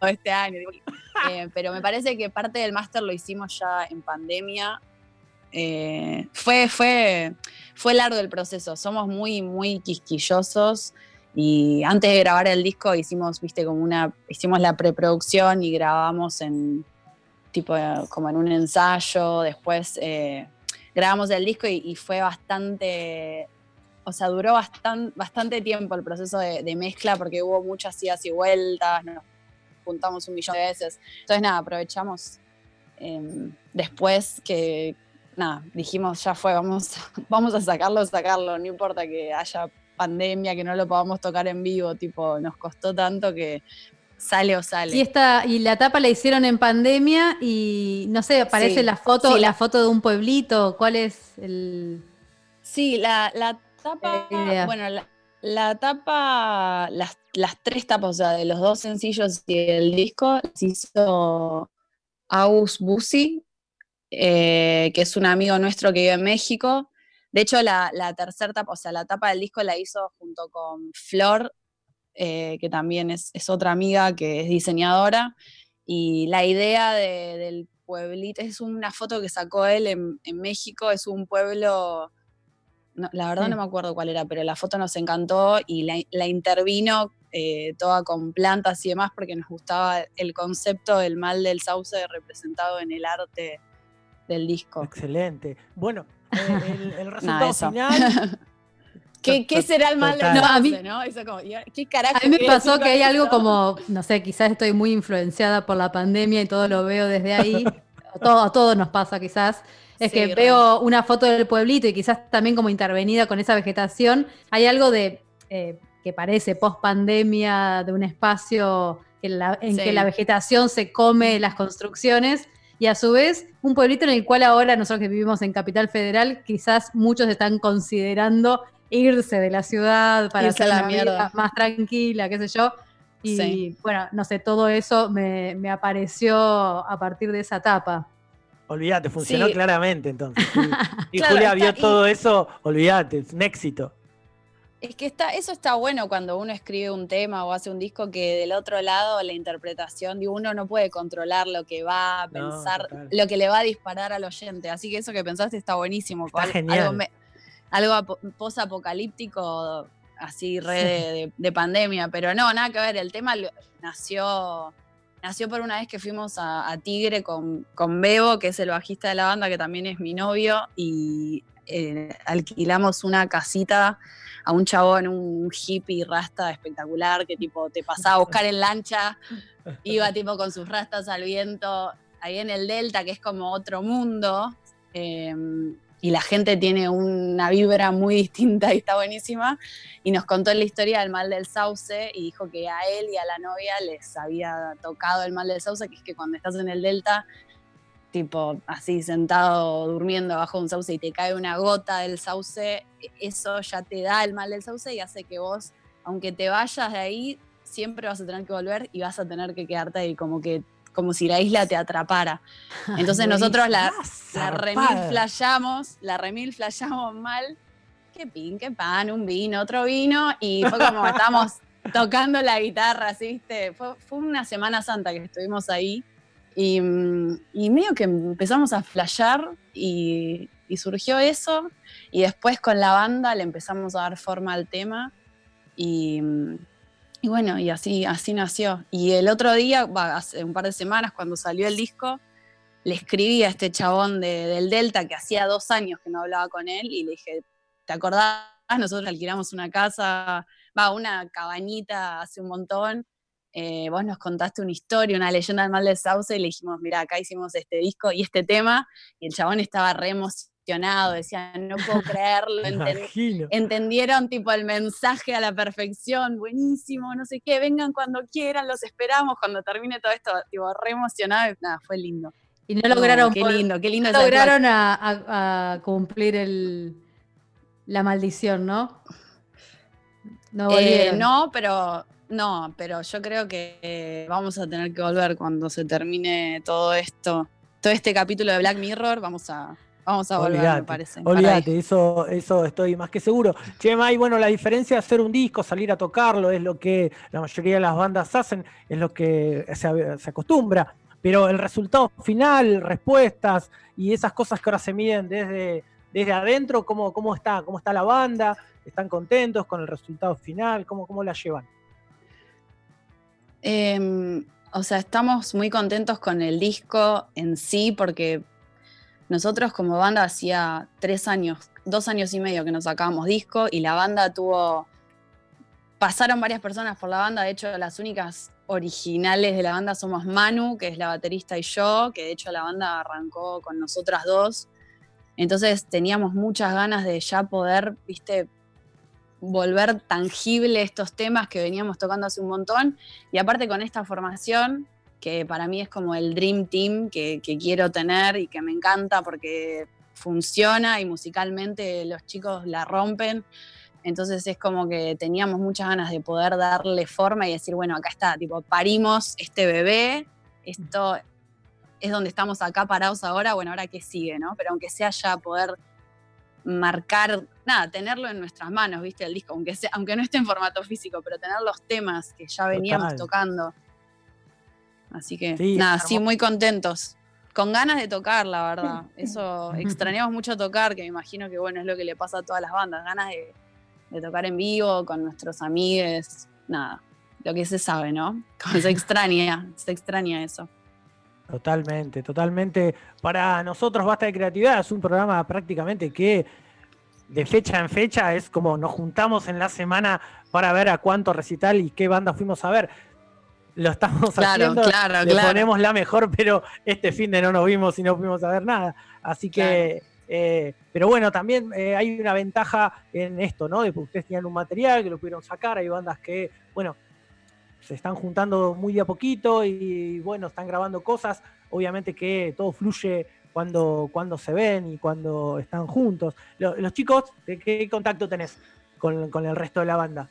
o este año. eh, pero me parece que parte del máster lo hicimos ya en pandemia. Eh, fue, fue, fue largo el proceso. Somos muy, muy quisquillosos. Y antes de grabar el disco hicimos, viste, como una, hicimos la preproducción y grabamos en tipo como en un ensayo. Después eh, grabamos el disco y, fue bastante, o sea, duró bastan- bastante tiempo el proceso de, mezcla porque hubo muchas idas y vueltas, nos juntamos un millón de veces. Entonces, nada, aprovechamos eh, después que, nada, dijimos, ya fue, vamos, vamos a sacarlo, sacarlo, no importa que haya pandemia, que no lo podamos tocar en vivo, tipo, nos costó tanto que sale o sale. Y esta, y la tapa la hicieron en pandemia y no sé, aparece Sí. la foto, Sí, la foto de un pueblito. ¿Cuál es el Sí, la, la tapa, bueno, la, la tapa, las, las tres tapas, o sea, de los dos sencillos y el disco, las hizo Aus Busi, eh, que es un amigo nuestro que vive en México. De hecho, la, la tercera tapa, o sea, la tapa del disco la hizo junto con Flor, eh, que también es, es otra amiga que es diseñadora. Y la idea de- del pueblito es una foto que sacó él en, en México, es un pueblo, no, la verdad Sí. no me acuerdo cuál era, pero la foto nos encantó y la, la intervino eh, toda con plantas y demás porque nos gustaba el concepto del mal del sauce representado en el arte del disco. Excelente. Bueno, eh, el, el resultado eso. final. ¿Qué, qué será el mal Total. No, a mí- no? Eso como, ¿y ahora ¿qué carajo A mí me pasó que hay algo como, no sé, quizás estoy muy influenciada por la pandemia y todo lo veo desde ahí. A todo, a todos nos pasa quizás. Es Sí, que veo una foto del pueblito y quizás también como intervenida con esa vegetación. Hay algo de eh, que parece post pandemia de un espacio la- en Sí. que la vegetación se come las construcciones. Y a su vez, un pueblito en el cual ahora nosotros que vivimos en Capital Federal, quizás muchos están considerando irse de la ciudad para Irse a hacer la una mierda. vida más tranquila, qué sé yo. Y Sí. bueno, no sé, todo eso me, me apareció a partir de esa etapa. Olvídate, funcionó Sí. claramente entonces. Y Claro, Julia está- vio y- todo eso, olvídate, es un éxito. Es que está, eso está bueno cuando uno escribe un tema o hace un disco que del otro lado la interpretación de uno no puede controlar lo que va a pensar, lo que le va a disparar al oyente. Así que eso que pensaste está buenísimo. Está genial. Algo, me- algo apo- post-apocalíptico, así re de, de- de pandemia. Pero no, nada que ver. El tema nació, nació por una vez que fuimos a, a Tigre con, con Bebo, que es el bajista de la banda, que también es mi novio, y eh, alquilamos una casita a un chabón, un hippie rasta espectacular, que tipo te pasaba a buscar en lancha, iba tipo con sus rastas al viento. ahí en el Delta, que es como otro mundo, eh, y la gente tiene una vibra muy distinta y está buenísima. Y nos contó la historia del mal del sauce y dijo que a él y a la novia les había tocado el mal del sauce, que es que cuando estás en el Delta, tipo así sentado durmiendo bajo un sauce y te cae una gota del sauce, eso ya te da el mal del sauce y hace que vos, aunque te vayas de ahí, siempre vas a tener que volver y vas a tener que quedarte ahí como que como si la isla te atrapara. Entonces nosotros la, la remil flayamos, la remil flayamos mal. Qué pin, qué pan, un vino, otro vino. Y fue como estábamos tocando la guitarra, ¿sí? ¿viste? Fue, fue una Semana Santa que estuvimos ahí. Y, mm, y medio que empezamos a flashear y, y surgió eso. Y después con la banda le empezamos a dar forma al tema. Y, mm, y bueno, y así, así nació. Y el otro día, hace un par de semanas, cuando salió el disco, le escribí a este chabón de- del Delta que hacía dos años que no hablaba con él y le dije, ¿te acordás? Nosotros alquilamos una casa, va, una cabañita hace un montón. eh, vos nos contaste una historia, una leyenda del mal del sauce y le dijimos, mira, acá hicimos este disco y este tema. Y el chabón estaba re emocionado, decía, no puedo creerlo, Me enten- imagino. entendieron tipo el mensaje a la perfección, buenísimo, no sé qué, vengan cuando quieran, los esperamos cuando termine todo esto, tipo re emocionado, y nada, fue lindo. Y no lograron, qué lindo, qué lindo no lograron a, a- a cumplir el, la maldición, ¿no? No Eh, volvieron. no, pero no, pero yo creo que eh, vamos a tener que volver cuando se termine todo esto, todo este capítulo de Black Mirror, vamos a vamos a volver, me parece. olvídate, eso, eso estoy más que seguro. Che, Mai, bueno, la diferencia de hacer un disco, salir a tocarlo, es lo que la mayoría de las bandas hacen, es lo que se, se acostumbra. Pero el resultado final, respuestas y esas cosas que ahora se miden desde, desde adentro, ¿cómo, cómo, está, ¿cómo está la banda? ¿Están contentos con el resultado final? ¿Cómo, cómo la llevan? Em, o sea, estamos muy contentos con el disco en sí porque nosotros como banda hacía tres años, dos años y medio que nos sacábamos disco y la banda tuvo, pasaron varias personas por la banda, de hecho las únicas originales de la banda somos Manu, que es la baterista, y yo, que de hecho la banda arrancó con nosotras dos. Entonces teníamos muchas ganas de ya poder, viste, volver tangible estos temas que veníamos tocando hace un montón. Y aparte con esta formación, que para mí es como el Dream Team que, que quiero tener y que me encanta porque funciona y musicalmente los chicos la rompen. Entonces es como que teníamos muchas ganas de poder darle forma y decir, bueno, acá está, tipo, parimos este bebé, esto es donde estamos acá parados ahora, bueno, ahora qué sigue, ¿no? Pero aunque sea ya poder marcar, nada, tenerlo en nuestras manos, ¿viste? El disco, aunque, sea, aunque no esté en formato físico, pero tener los temas que ya veníamos Total. tocando. Así que, Sí, nada, sí, muy contentos. Con ganas de tocar, la verdad. Eso, extrañamos mucho tocar, que me imagino que, bueno, es lo que le pasa a todas las bandas. Ganas de, de tocar en vivo con nuestros amigos, nada. Lo que se sabe, ¿no? Como se extraña, se extraña eso. Totalmente, totalmente. Para nosotros Basta de Creatividad es un programa prácticamente que de fecha en fecha es como nos juntamos en la semana para ver a cuánto recital y qué banda fuimos a ver. Lo estamos Claro, haciendo, claro, le claro. ponemos la mejor, pero este fin de no nos vimos y no fuimos a ver nada. Así que, eh, pero bueno, también eh, hay una ventaja en esto, ¿no? De que ustedes tenían un material que lo pudieron sacar, hay bandas que, bueno, se están juntando muy de a poquito y bueno, están grabando cosas. Obviamente que todo fluye cuando, cuando se ven y cuando están juntos. Lo- los chicos, ¿de qué contacto tenés con, con el resto de la banda?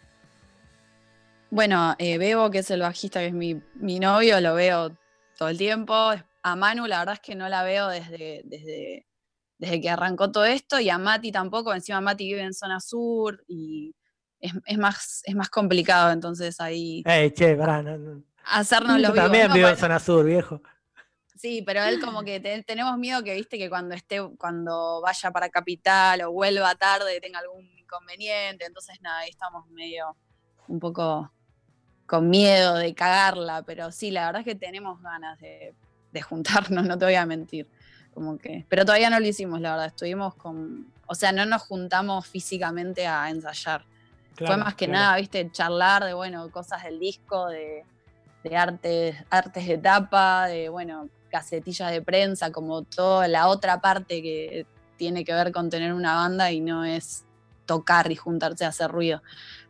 Bueno, eh, Bebo, que es el bajista, que es mi, mi novio, lo veo todo el tiempo. A Manu, la verdad es que no la veo desde, desde, desde que arrancó todo esto, y a Mati tampoco. Encima Mati vive en zona sur y es, es más, es más complicado, entonces ahí Eh, che, pará, no- no. hacernos los también vivo en zona sur, viejo. Sí, pero él como que te- tenemos miedo que, viste, que cuando esté, cuando vaya para Capital o vuelva tarde tenga algún inconveniente. Entonces, nada, ahí estamos medio un poco con miedo de cagarla, pero sí, la verdad es que tenemos ganas de, de juntarnos, no te voy a mentir. Como que, pero todavía no lo hicimos, la verdad. Estuvimos con, o sea, no nos juntamos físicamente a ensayar. Fue Claro, más que claro. nada, viste, charlar de, bueno, cosas del disco, de, de artes, artes de tapa, de, bueno, casetillas de prensa, como toda la otra parte que tiene que ver con tener una banda y no es tocar y juntarse a hacer ruido.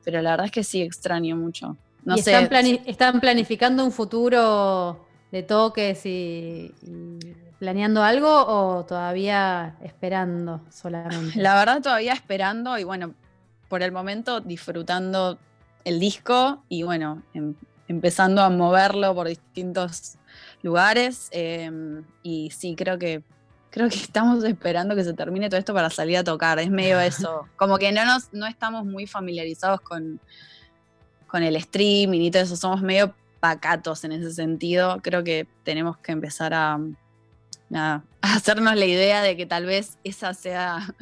Pero la verdad es que sí extraño mucho. No ¿Y sé. están, plani- están planificando un futuro de toques y, y planeando algo o todavía esperando solamente? La verdad todavía esperando y bueno, por el momento disfrutando el disco y bueno, em- empezando a moverlo por distintos lugares. em, y sí, creo que creo que estamos esperando que se termine todo esto para salir a tocar. Es medio eso. Como que no nos, no estamos muy familiarizados con, con el streaming y todo eso. Somos medio pacatos en ese sentido. Creo que tenemos que empezar a, nada, a hacernos la idea de que tal vez esa sea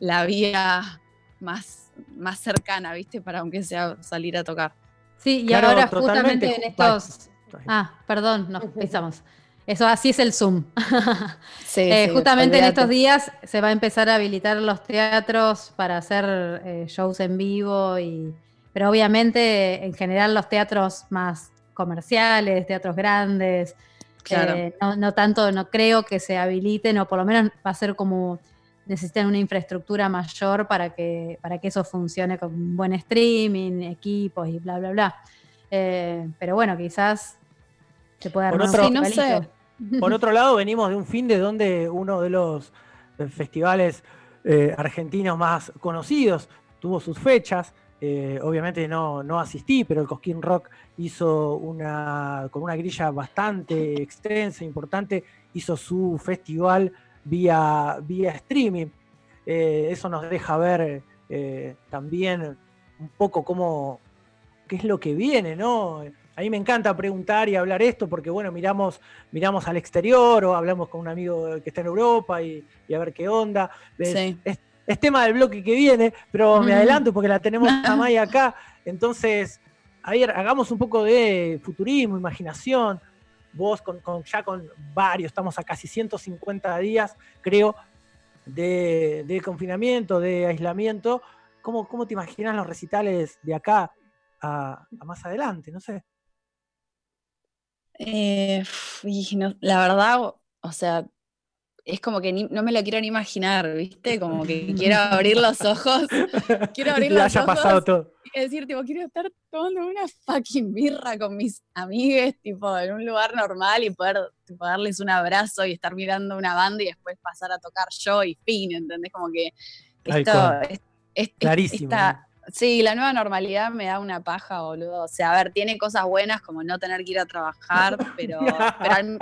la vía más, más cercana, ¿viste? Para aunque sea salir a tocar. Sí, y Claro, ahora justamente en estos... Ah, perdón, nos pensamos. Eso así es el Zoom. Sí, Eh, sí, justamente en estos días se va a empezar a habilitar los teatros para hacer eh, shows en vivo, y, pero obviamente en general los teatros más comerciales, teatros grandes, Claro. eh, no, no tanto, no creo que se habiliten, o por lo menos va a ser como necesitan una infraestructura mayor para que, para que eso funcione con un buen streaming, equipos y bla, bla, bla. Eh, pero bueno, quizás se pueda Por otro- un Sí, no festivalito. sé. Por otro lado, venimos de un fin de donde uno de los eh, festivales eh, argentinos más conocidos tuvo sus fechas. Eh, obviamente no, no asistí, pero el Cosquín Rock hizo una, con una grilla bastante extensa, importante, hizo su festival vía, vía streaming. Eh, eso nos deja ver eh, también un poco cómo, qué es lo que viene, ¿no? A mí me encanta preguntar y hablar esto porque, bueno, miramos, miramos al exterior o hablamos con un amigo que está en Europa y, y a ver qué onda. Sí. es- es tema del bloque que viene, pero me adelanto porque la tenemos a May acá. Entonces, a ver, hagamos un poco de futurismo, imaginación. Vos con, con- ya con varios, estamos a casi 150 días, creo, de, de confinamiento, de aislamiento. ¿Cómo, ¿Cómo te imaginas los recitales de acá a, a más adelante? No sé. Eh, y no- la verdad, o sea, es como que ni- no me lo quiero ni imaginar, ¿viste? Como que quiero abrir los ojos, quiero abrir los haya pasado ojos todo. y decir, tipo, quiero estar tomando una fucking birra con mis amigues, tipo, en un lugar normal y poder tipo, darles un abrazo y estar mirando una banda y después pasar a tocar yo y fin, ¿entendés? Como que esto, es- es- es- Clarísimo, esta- sí, la nueva normalidad me da una paja, boludo. O sea, a ver, tiene cosas buenas como no tener que ir a trabajar, pero, pero, al,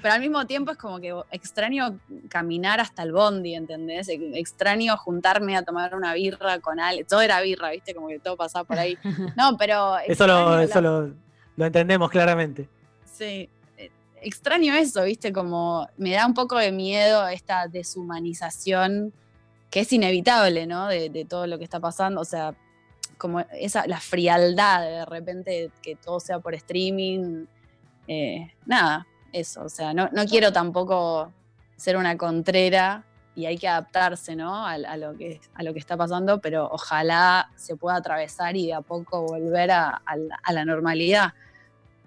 pero al mismo tiempo es como que extraño caminar hasta el bondi, ¿entendés? Ex- Extraño juntarme a tomar una birra con alguien. Todo era birra, ¿viste? Como que todo pasaba por ahí. No, pero. Eso, lo, eso la- lo, lo entendemos claramente. Sí, eh, extraño eso, ¿viste? Como me da un poco de miedo esta deshumanización que es inevitable, ¿no? De, de todo lo que está pasando, o sea, como esa, la frialdad de repente que todo sea por streaming, eh, nada, eso, o sea, no, no quiero tampoco ser una contrera y hay que adaptarse, ¿no? A, a lo que, a lo que está pasando, pero ojalá se pueda atravesar y de a poco volver a, a la, a la normalidad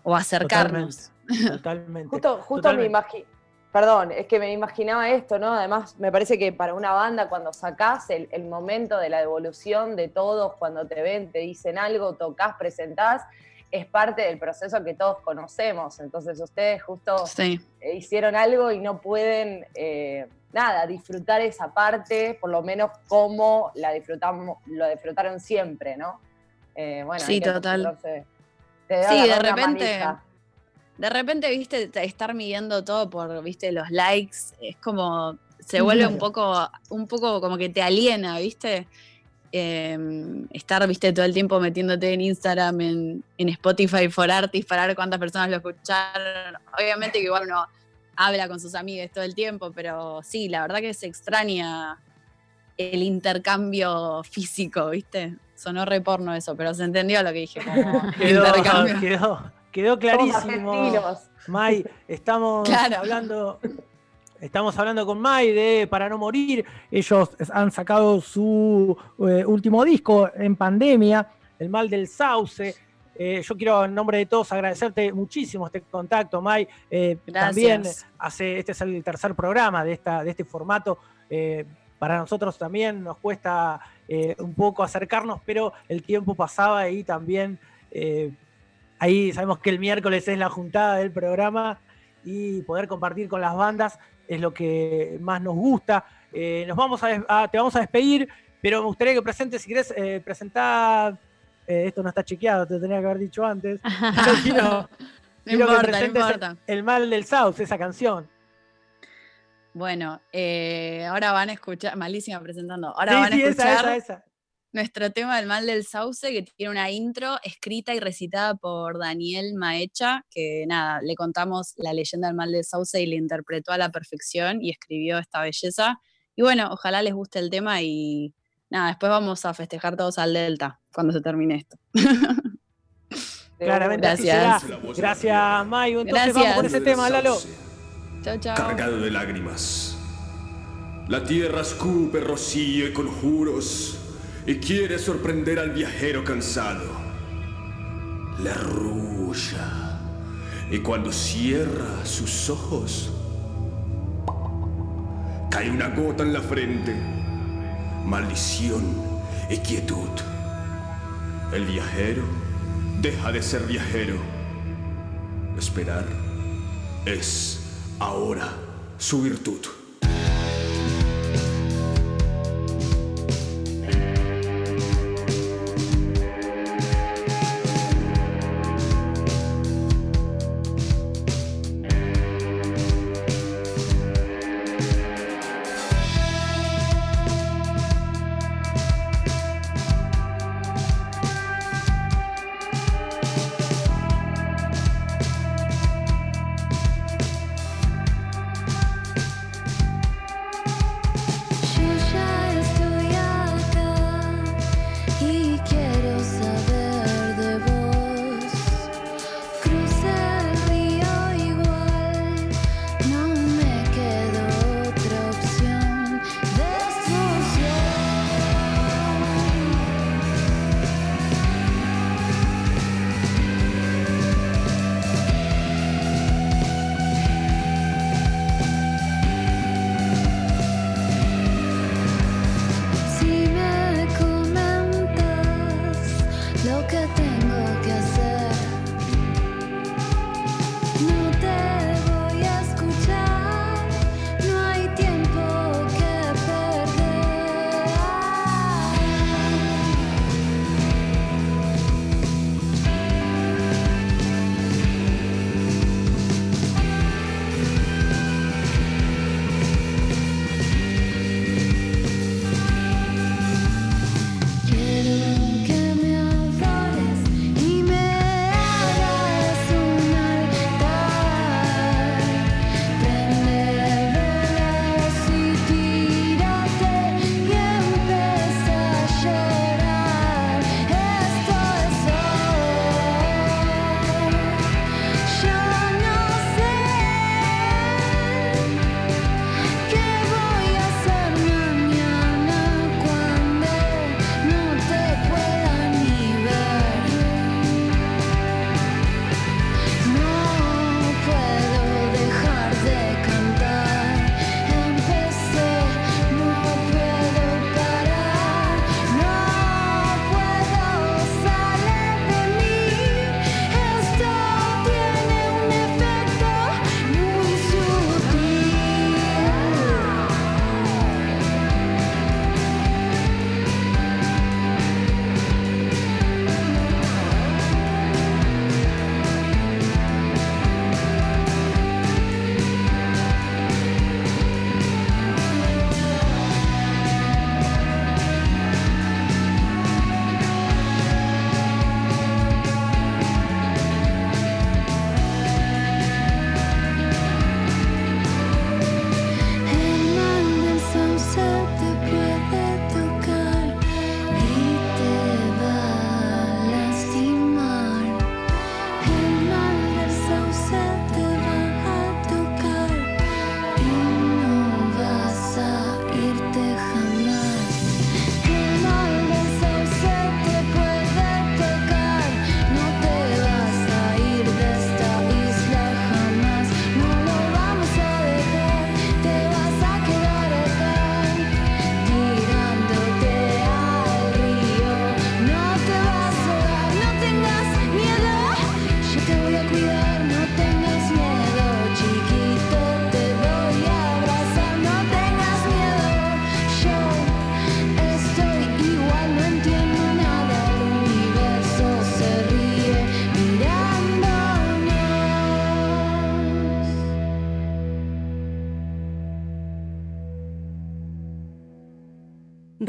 o acercarnos. Totalmente. Totalmente. Justo, justo me Totalmente. imagino. Perdón, es que me imaginaba esto, ¿no? Además, me parece que para una banda, cuando sacás el, el momento de la devolución de todos, cuando te ven, te dicen algo, tocas, presentás, es parte del proceso que todos conocemos. Entonces, ustedes justo Sí. eh, hicieron algo y no pueden, eh, nada, disfrutar esa parte, por lo menos como la disfrutamos, lo disfrutaron siempre, ¿no? Eh, bueno, Sí, total. Te Sí, de repente- manija. De repente, viste, estar midiendo todo por, viste, los likes, es como, se vuelve un poco, un poco como que te aliena, viste. Em, estar, viste, todo el tiempo metiéndote en Instagram, en, en Spotify for Artists para ver cuántas personas lo escucharon. Obviamente que igual uno habla con sus amigos todo el tiempo, pero sí, la verdad que se extraña el intercambio físico, viste. Sonó re porno eso, pero se entendió lo que dije. Como Quedó, intercambio. quedó, quedó Somos clarísimo. argentinos. May, estamos Claro. hablando. Estamos hablando con May de Para No Morir. Ellos han sacado su eh, último disco en pandemia, El Mal del Sauce. Eh, yo quiero, en nombre de todos, agradecerte muchísimo este contacto, May. Eh, Gracias. También hace, este es el tercer programa de, esta, de este formato. Eh, para nosotros también nos cuesta eh, un poco acercarnos, pero el tiempo pasaba y también eh, ahí sabemos que el miércoles es la juntada del programa y poder compartir con las bandas es lo que más nos gusta. Eh, nos vamos a, des- a- te vamos a despedir, pero me gustaría que presentes, si querés, eh, presentar. eh, esto no está chequeado, te tenía que haber dicho antes. Quiero- No quiero que importa, no importa. El mal del South, esa canción. Bueno, eh, ahora van a escuchar, malísima presentando, ahora Sí, van a sí, esa, escuchar esa, esa. Nuestro tema del mal del sauce, que tiene una intro escrita y recitada por Daniel Maecha, que nada, le contamos la leyenda del mal del sauce y le interpretó a la perfección y escribió esta belleza. Y bueno, ojalá les guste el tema y nada, después vamos a festejar todos al Delta cuando se termine esto. Claramente así Gracias. será. Gracias, Mayu. Entonces vamos con ese tema, Lalo. Chao, chao. cargado de lágrimas. La tierra escupe rocío y conjuros y quiere sorprender al viajero cansado. Le arrulla y cuando cierra sus ojos cae una gota en la frente. Maldición y quietud. El viajero deja de ser viajero. Esperar es ahora su virtud.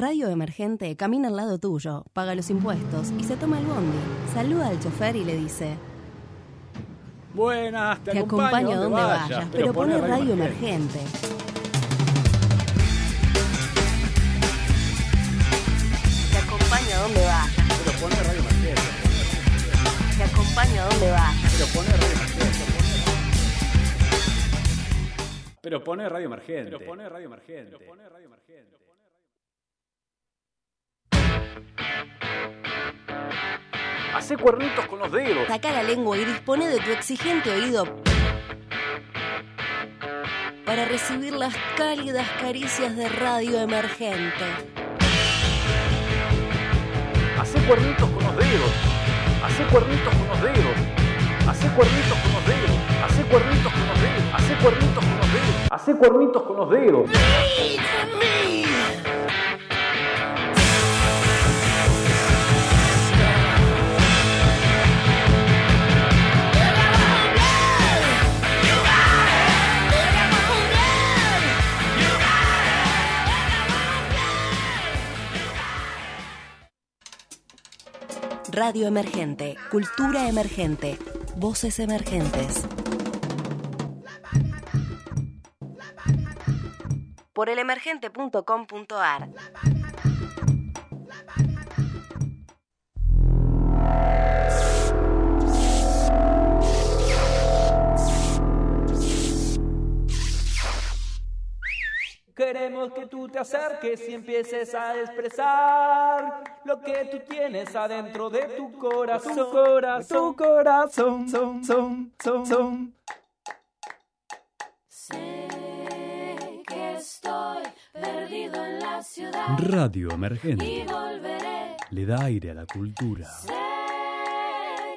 Radio Emergente camina al lado tuyo, paga los impuestos y se toma el bondi. Saluda al chofer y le dice: Buenas, te, Te acompaño a donde vayas, pero pone Radio Emergente. Te acompaño a donde vayas. Pero pone radio emergente. Te acompaño a donde vayas. Pero pone radio emergente. Pero pone radio emergente. Pero pone radio emergente. Pero pone radio emergente. Hacé cuernitos con los dedos. Saca la lengua y dispone de tu exigente oído para recibir las cálidas caricias de Radio Emergente. Hacé cuernitos con los dedos. Hacé cuernitos con los dedos. Hacé cuernitos con los dedos. Hacé cuernitos con los dedos. Hacé cuernitos con los dedos. Hacé cuernitos con los dedos. Radio Emergente, Cultura Emergente, Voces Emergentes. Por elemergente.com.ar. Queremos que tú te acerques y empieces a expresar lo que tú tienes adentro de tu corazón. Tu corazón, tu corazón, son, son, son, son. Sé que estoy perdido en la ciudad. Radio Y Emergente. volveré. Le da aire a la cultura. Sé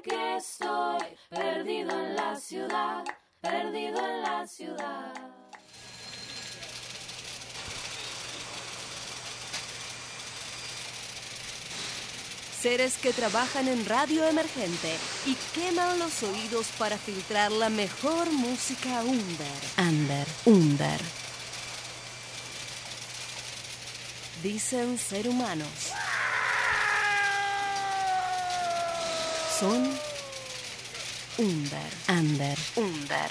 que estoy perdido en la ciudad. Perdido en la ciudad. Seres que trabajan en Radio Emergente y queman los oídos para filtrar la mejor música under. Under, under. Dicen ser humanos. Son under, under, under.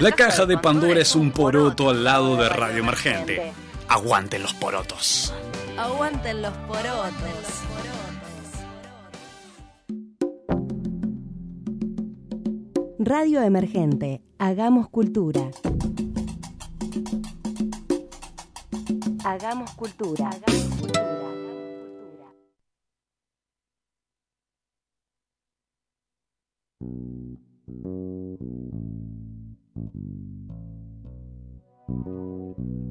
La caja de Pandora es un poroto al lado de Radio Emergente. Aguanten los porotos. Aguanten los porotos. Radio Emergente. Hagamos cultura. Hagamos cultura. Hagamos cultura. Emerge Thank you.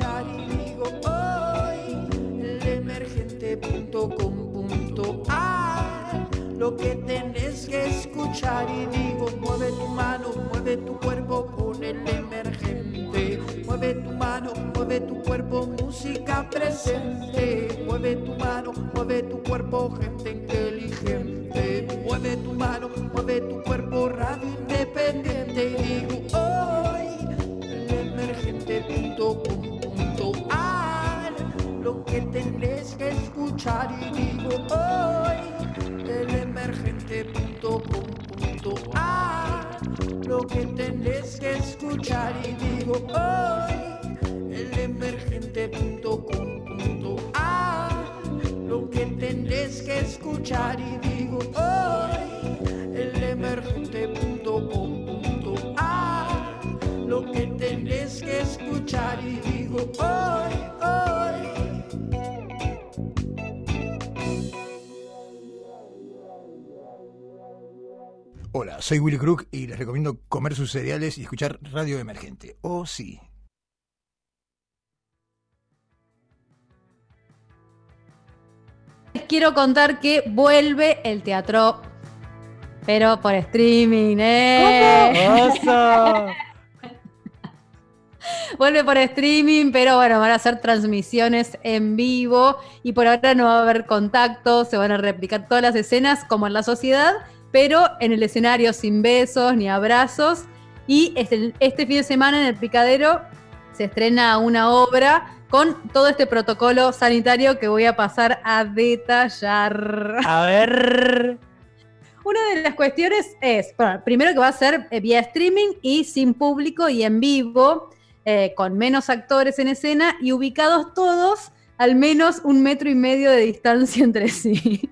Y digo hoy, el emergente.com.ar. Lo que tenés que escuchar y digo, mueve tu mano, mueve tu cuerpo con el emergente. Mueve tu mano, mueve tu cuerpo, música presente. Mueve tu mano, mueve tu cuerpo, gente inteligente. Mueve tu mano, mueve tu cuerpo, radio escuchar y digo hoy, el emergente.com.ar. Lo que tenés que escuchar y digo hoy, el emergente.com.ar. Lo que tenés que escuchar y Hola, soy Willy Crook y les recomiendo comer sus cereales y escuchar Radio Emergente. Oh, sí. Les quiero contar que vuelve el teatro, pero por streaming, ¿eh? ¡Oso! Vuelve por streaming, pero bueno, van a hacer transmisiones en vivo y por ahora no va a haber contacto, se van a replicar todas las escenas como en la sociedad, pero en el escenario sin besos ni abrazos. Y este, este fin de semana en el Picadero se estrena una obra con todo este protocolo sanitario que voy a pasar a detallar. A ver. Una de las cuestiones es, bueno, primero que va a ser eh, vía streaming y sin público y en vivo, eh, con menos actores en escena y ubicados todos al menos un metro y medio de distancia entre sí.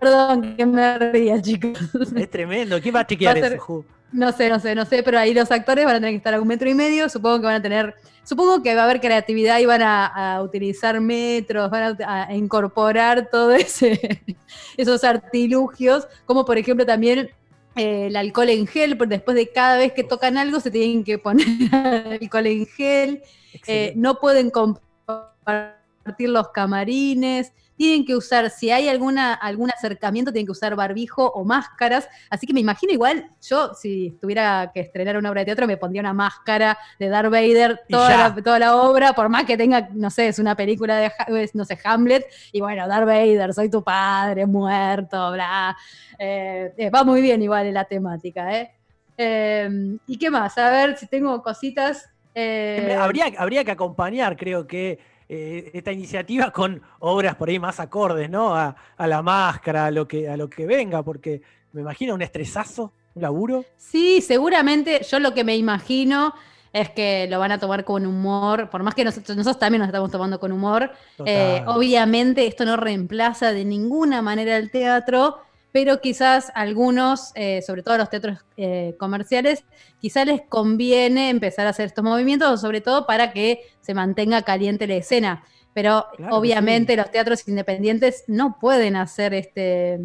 Perdón que me ría, chicos. Es tremendo. ¿Quién va a chequear Va a ser- eso? No sé, no sé, no sé, pero ahí los actores van a tener que estar a un metro y medio. Supongo que van a tener, supongo que va a haber creatividad y van a, a utilizar metros, van a, a incorporar todo ese, esos artilugios, como por ejemplo también eh, el alcohol en gel, porque después de cada vez que tocan algo se tienen que poner alcohol en gel. Eh, no pueden compartir los camarines, tienen que usar, si hay alguna, algún acercamiento, tienen que usar barbijo o máscaras. Así que me imagino igual, yo si tuviera que estrenar una obra de teatro, me pondría una máscara de Darth Vader toda la, toda la obra, por más que tenga, no sé, es una película de, no sé, Hamlet, y bueno, Darth Vader, soy tu padre, muerto, bla. Eh, eh, va muy bien igual en la temática, ¿eh? Eh, ¿Y qué más? A ver si tengo cositas. eh, Habría, habría que acompañar, creo que, eh, esta iniciativa con obras por ahí más acordes, ¿no? A, a la máscara, a lo, que, a lo que venga, porque me imagino un estresazo, un laburo. Sí, seguramente yo lo que me imagino es que lo van a tomar con humor, por más que nosotros, nosotros también nos estamos tomando con humor. Eh, obviamente esto no reemplaza de ninguna manera el teatro, pero quizás algunos, eh, sobre todo los teatros eh, comerciales, quizás les conviene empezar a hacer estos movimientos, sobre todo para que se mantenga caliente la escena. Pero Claro obviamente los teatros independientes no pueden hacer este,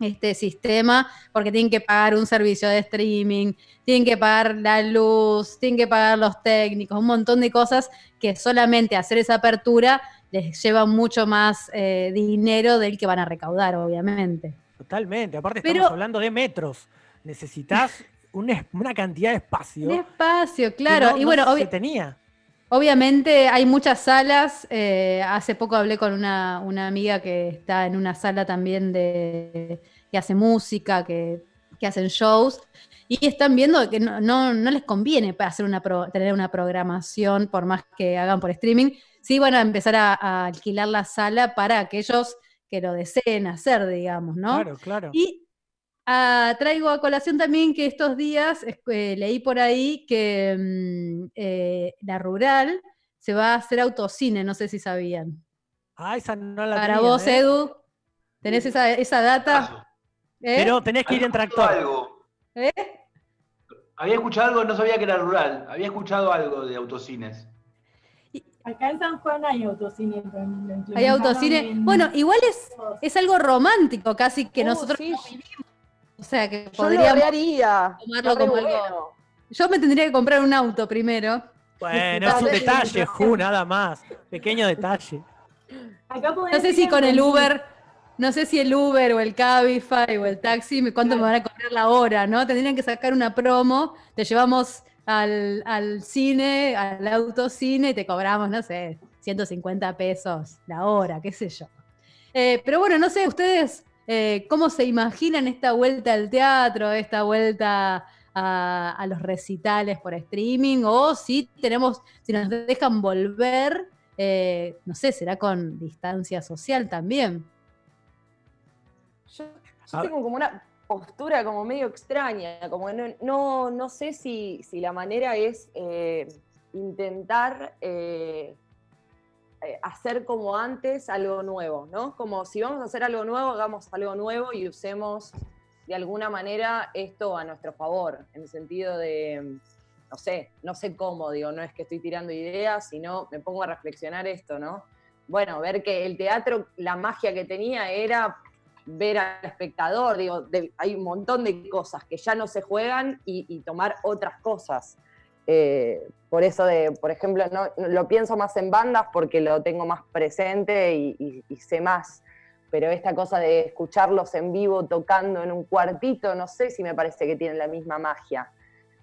este sistema porque tienen que pagar un servicio de streaming, tienen que pagar la luz, tienen que pagar los técnicos, un montón de cosas que solamente hacer esa apertura les lleva mucho más eh, dinero del que van a recaudar, obviamente. Totalmente. Aparte Pero- estamos hablando de metros. Necesitas un es- una cantidad de espacio. Un espacio, que claro. no- y no bueno, se obvi- tenía. Obviamente hay muchas salas. eh, hace poco hablé con una, una amiga que está en una sala también de que hace música, que, que hacen shows, y están viendo que no, no, no les conviene para hacer una pro- tener una programación, por más que hagan por streaming. Sí van a empezar a, a alquilar la sala para aquellos que lo deseen hacer, digamos, ¿no? Claro, claro. Y ah, traigo a colación también que estos días eh, leí por ahí que mm, eh, la rural se va a hacer autocine, no sé si sabían. Ah, esa no la Para tenía, vos, ¿eh? Edu, ¿tenés esa, esa data? ¿Eh? Pero tenés que ir en tractor. algo. ¿Eh? Había escuchado algo, no sabía que era rural. Había escuchado algo de autocines. Acá en San Juan hay autocine. lo- lo Hay autocine. en- Bueno, igual es, es algo romántico casi que Uh, nosotros sí. no vivimos. O sea que Yo lo podríamos tomarlo como algo. bueno. Yo me tendría que comprar un auto primero. Bueno, es un detalle, Ju, nada más. Pequeño detalle. Acá No sé si con el. Uber, no sé si el Uber o el Cabify o el taxi, cuánto me van a cobrar la hora, ¿no? Tendrían que sacar una promo, te llevamos al, al cine, al autocine y te cobramos, no sé, 150 pesos la hora, qué sé yo. Eh, pero bueno, no sé, ustedes, eh, ¿cómo se imaginan esta vuelta al teatro, esta vuelta a, a los recitales por streaming? O si tenemos, si nos dejan volver, eh, no sé, será con distancia social también. Yo, yo A ver. tengo como una postura como medio extraña, como no, no sé si, si la manera es eh, intentar eh, eh, hacer como antes algo nuevo, ¿no? Como si vamos a hacer algo nuevo, hagamos algo nuevo y usemos de alguna manera esto a nuestro favor, en el sentido de, no sé, no sé cómo, digo, no es que estoy tirando ideas, sino me pongo a reflexionar esto, ¿no? Bueno, ver que el teatro, la magia que tenía era ver al espectador, digo, de- hay un montón de cosas que ya no se juegan y, tomar otras cosas. Eh, por eso de, por ejemplo, no, lo pienso más en bandas porque lo tengo más presente y sé más. Pero esta cosa de escucharlos en vivo tocando en un cuartito, no sé si me parece que tienen la misma magia.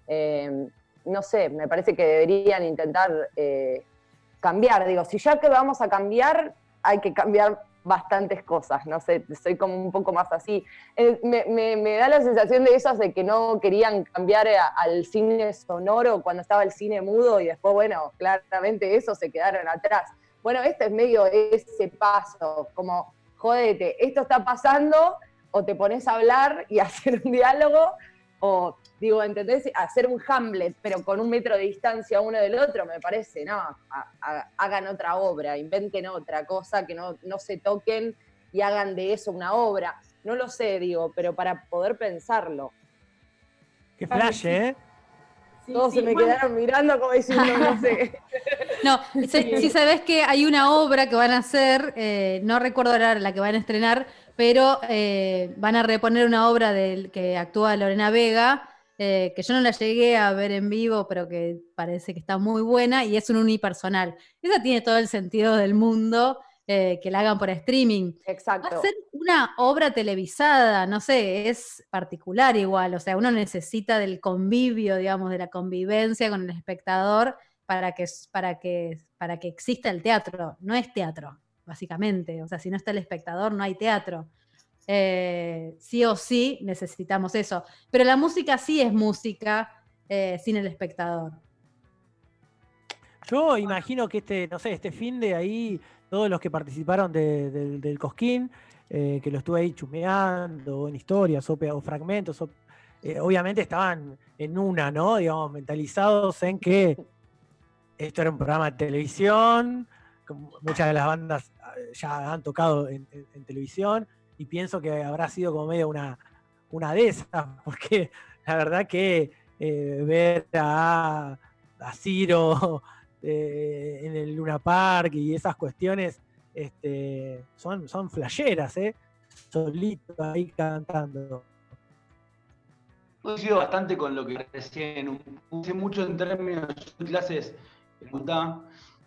Eh, no sé, me parece que deberían intentar eh, cambiar. Digo, si ya que vamos a cambiar, hay que cambiar bastantes cosas, no sé, soy como un poco más así. Eh, me, me- da la sensación de esas de que no querían cambiar al cine sonoro cuando estaba el cine mudo y después, bueno, claramente eso se quedaron atrás. Bueno, este es medio ese paso, como, jódete, esto está pasando, o te pones a hablar y hacer un diálogo, o digo, ¿entendés? Hacer un Hamlet, pero con un metro de distancia uno del otro, me parece, no, ha- ha- hagan otra obra, inventen otra cosa, que no, no se toquen y hagan de eso una obra. No lo sé, digo, pero para poder pensarlo. Qué flash, ¿eh? Todos se me quedaron mirando como diciendo, no sé. No, si, si sabes que hay una obra que van a hacer, eh, no recuerdo ahora la que van a estrenar, pero eh, van a reponer una obra del que actúa Lorena Vega, eh, que yo no la llegué a ver en vivo, pero que parece que está muy buena y es un unipersonal. Esa tiene todo el sentido del mundo eh, que la hagan por streaming. Exacto. Hacer una obra televisada, no sé, es particular igual, o sea, uno necesita del convivio, digamos, de la convivencia con el espectador para que, para que, para que exista el teatro. No es teatro, básicamente. O sea, si no está el espectador, no hay teatro. Eh, sí o sí necesitamos eso. Pero la música sí es música eh, sin el espectador. Yo imagino que este, no sé, este fin de ahí, todos los que participaron de- del- Cosquín, eh, que lo estuve ahí chumeando en historias o, fragmentos, obviamente estaban en una, ¿no? Digamos, mentalizados en que esto era un programa de televisión, muchas de las bandas eh, ya han tocado en televisión, y pienso que habrá sido como medio una, una de esas, porque la verdad que eh, ver a, a Ciro eh, en el Luna Park y esas cuestiones este, son, son flasheras, ¿eh? Solito ahí cantando. Coincido bastante con lo que recién puse mucho en términos de clases facultad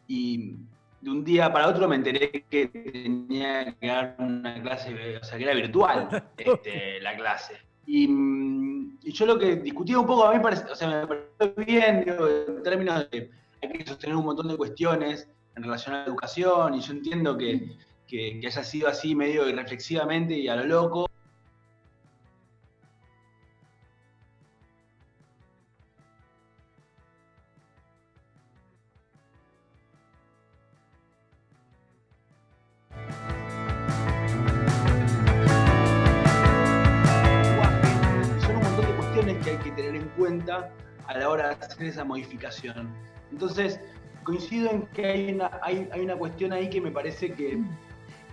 y de un día para otro me enteré que tenía que dar una clase, o sea, que era virtual este, la clase. Y, mm, y yo lo que discutía un poco, a mí me parece, o sea, me pareció bien, digo, en términos de hay que sostener un montón de cuestiones en relación a la educación, y yo entiendo que, que, que haya sido así medio irreflexivamente y a lo loco. Hacer esa modificación. Entonces, coincido en que hay una, hay, hay una cuestión ahí que me parece que,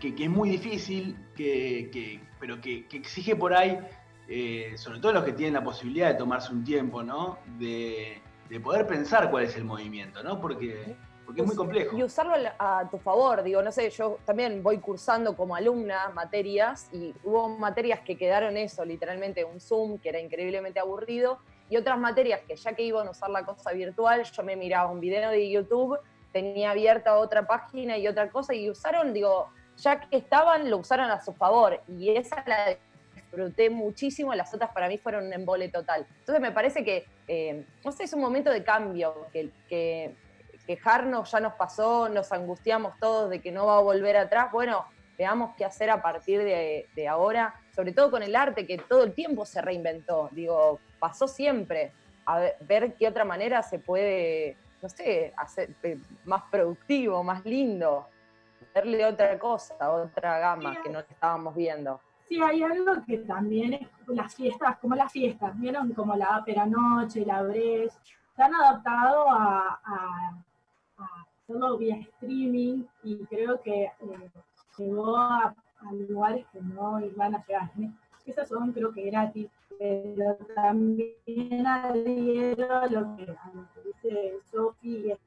que- que es muy difícil, que, que- pero que, que exige por ahí, eh, sobre todo los que tienen la posibilidad de tomarse un tiempo, ¿no? De, de poder pensar cuál es el movimiento, ¿no? Porque, porque es muy complejo. Y usarlo a tu favor, digo, no sé, yo también voy cursando como alumna materias y hubo materias que quedaron eso, literalmente un Zoom que era increíblemente aburrido y otras materias que ya que iban a usar la cosa virtual, yo me miraba un video de YouTube, tenía abierta otra página y otra cosa y usaron, digo, ya que estaban, lo usaron a su favor y esa la disfruté muchísimo, las otras para mí fueron un embole total. Entonces me parece que, eh, no sé, es un momento de cambio, que, que quejarnos ya nos pasó, nos angustiamos todos de que no va a volver atrás, bueno, veamos qué hacer a partir de ahora, sobre todo con el arte que todo el tiempo se reinventó, digo, pasó siempre, a ver, qué otra manera se puede, no sé, hacer más productivo, más lindo, verle otra cosa, otra gama que no estábamos viendo. Sí, hay algo que también es las fiestas, como las fiestas, ¿vieron? Como la ópera noche, la Breche, se han adaptado a, a, a hacerlo vía streaming y creo que eh, llegó a, a lugares que no iban a llegar. ¿eh? Esas son creo que gratis, pero también adhiero lo que, que dice Sofi, es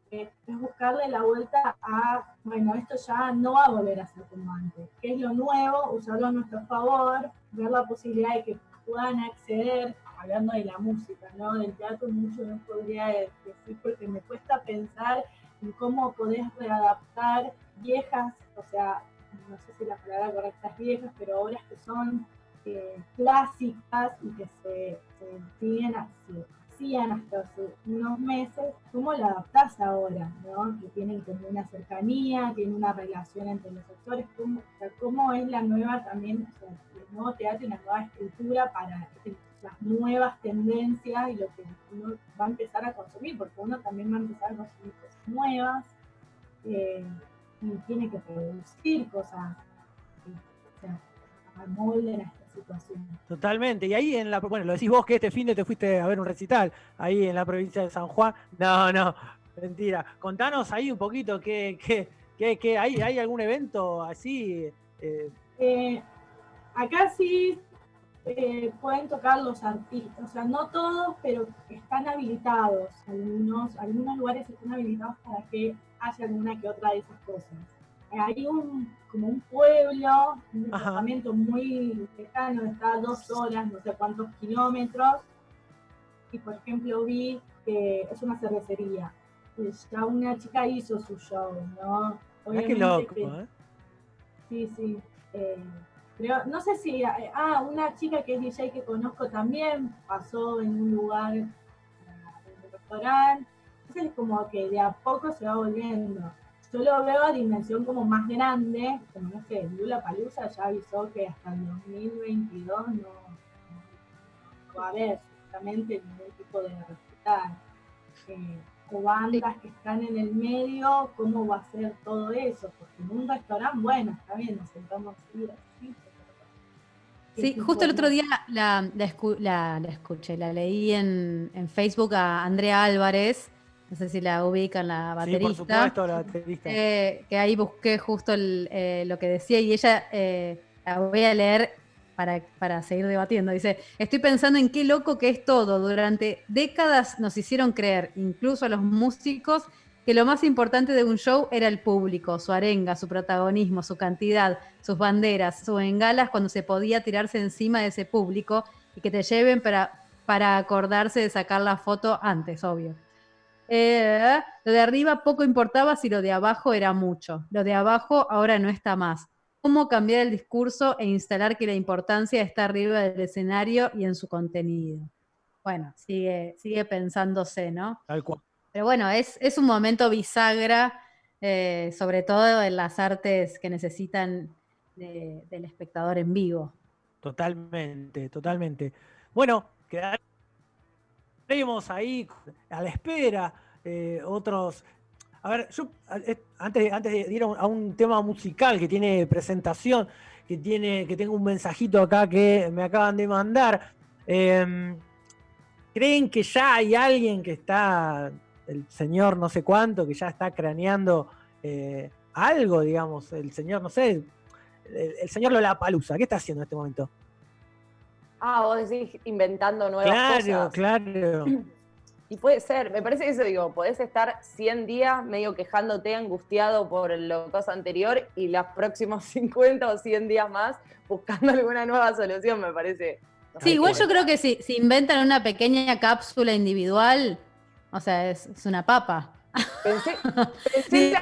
que buscarle la vuelta a, bueno, esto ya no va a volver a ser como antes. ¿Qué es lo nuevo? Usarlo a nuestro favor, ver la posibilidad de que puedan acceder, hablando de la música, ¿no? Del teatro mucho no podría decir porque me cuesta pensar en cómo podés readaptar viejas, o sea, no sé si la palabra correcta es viejas, pero obras que son eh, clásicas y que se, siguen así hacían hasta hace unos meses, ¿cómo lo adaptás ahora? ¿no? Que tienen como una cercanía, tiene una relación entre los actores, ¿cómo, o cómo es la nueva también, o sea, el nuevo teatro y la nueva escritura para las nuevas tendencias y lo que uno va a empezar a consumir, porque uno también va a empezar a consumir cosas nuevas eh, y tiene que producir cosas que o sea, amolden situación. Totalmente. Y ahí en la, bueno, lo decís vos que este fin de te fuiste a ver un recital, ahí en la provincia de San Juan. No, no, mentira. Contanos ahí un poquito qué, qué, qué, qué hay, ¿hay algún evento así? Eh, Eh, acá sí eh, pueden tocar los artistas, o sea, no todos, pero están habilitados. Algunos, algunos lugares están habilitados para que haya alguna que otra de esas cosas. Hay un, como un pueblo, un departamento muy lejano, está a dos horas, no sé cuántos kilómetros, y por ejemplo vi que es una cervecería. y Ya una chica hizo su show, ¿no? Mirá qué loco, que- ¿eh? Sí, sí. eh, creo- no sé si. eh, Ah, una chica que es DJ que conozco también pasó en un lugar, eh, en un restaurante. Entonces, como que de a poco se va volviendo. Yo lo veo a dimensión como más grande, como no sé, Lula Palusa ya avisó que hasta el 2022 no, no va a haber justamente ningún tipo de recital. Eh, o bandas que están en el medio, ¿cómo va a ser todo eso? Porque en un restaurante, bueno, está bien, nos sentamos ir así. Sí, justo el otro día la, la- la escuché, la leí en, en Facebook a Andrea Álvarez, no sé si la ubican, la Sí, baterista. por supuesto, la baterista. eh, que ahí busqué justo el, eh, lo que decía y ella, eh, la voy a leer para, para seguir debatiendo. Dice, estoy pensando en qué loco que es todo. Durante décadas nos hicieron creer, incluso a los músicos, que lo más importante de un show era el público, su arenga, su protagonismo, su cantidad, sus banderas, sus bengalas cuando se podía tirarse encima de ese público y que te lleven para, para acordarse de sacar la foto antes, obvio. Eh, lo de arriba poco importaba si lo de abajo era mucho. Lo de abajo ahora no está más. ¿Cómo cambiar el discurso e instalar que la importancia está arriba del escenario y en su contenido? Bueno, sigue, sigue pensándose, ¿no? Tal cual. Pero bueno, es, es un momento bisagra, eh, sobre todo en las artes que necesitan de- del espectador en vivo. Totalmente, totalmente. Bueno, quedaremos ahí a la espera. eh, otros. A ver, yo eh, antes, antes de ir a un, tema musical que tiene presentación, que tiene, que tengo un mensajito acá que me acaban de mandar. em, ¿Creen que ya hay alguien que está, el señor no sé cuánto, que ya está craneando eh, algo, digamos, el señor, no sé, el, el señor Lollapalooza, ¿qué está haciendo en este momento? Ah, vos decís inventando nuevas Claro, cosas. claro. Y puede ser, me parece eso, digo, podés estar 100 días medio quejándote, angustiado por lo cosa anterior y los próximos 50 o 100 días más buscando alguna nueva solución, me parece. no Sí, igual yo creo que si, si inventan una pequeña cápsula individual, o sea, es, es una papa. Pensé,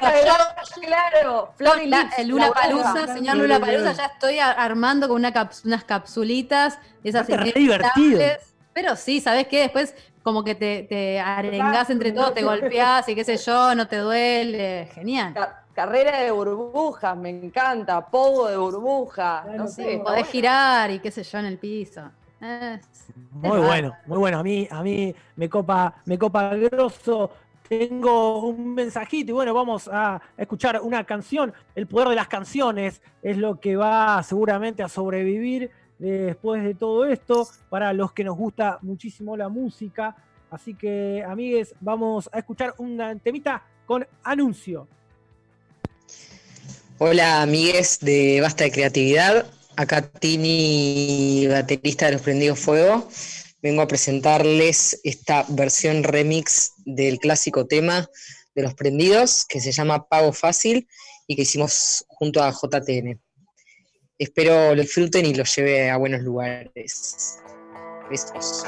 claro, Flor y La- Lula la Palusa, señor Lula Palusa, ya estoy armando con una caps- unas capsulitas, esas re divertido. Pero sí, ¿sabes qué? Después como que te, te arengás entre todos, te golpeás y qué sé yo, no te duele. Genial. Ca- Carrera de burbujas, me encanta, pogo de burbuja, no sé. Podés bueno. girar y qué sé yo en el piso. Es- Muy es bueno, muy bueno. A mí, a mí me copa, me copa grosso. Tengo un mensajito y bueno, vamos a escuchar una canción. El poder de las canciones es lo que va seguramente a sobrevivir después de todo esto para los que nos gusta muchísimo la música. Así que, amigues, vamos a escuchar una temita con anuncio. Hola amigues de Basta de Creatividad, acá Tini, baterista de Los Prendidos Fuego. Vengo a presentarles esta versión remix del clásico tema de Los Prendidos, que se llama Pago Fácil y que hicimos junto a JTN. Espero lo disfruten y los lleve a buenos lugares. Besos.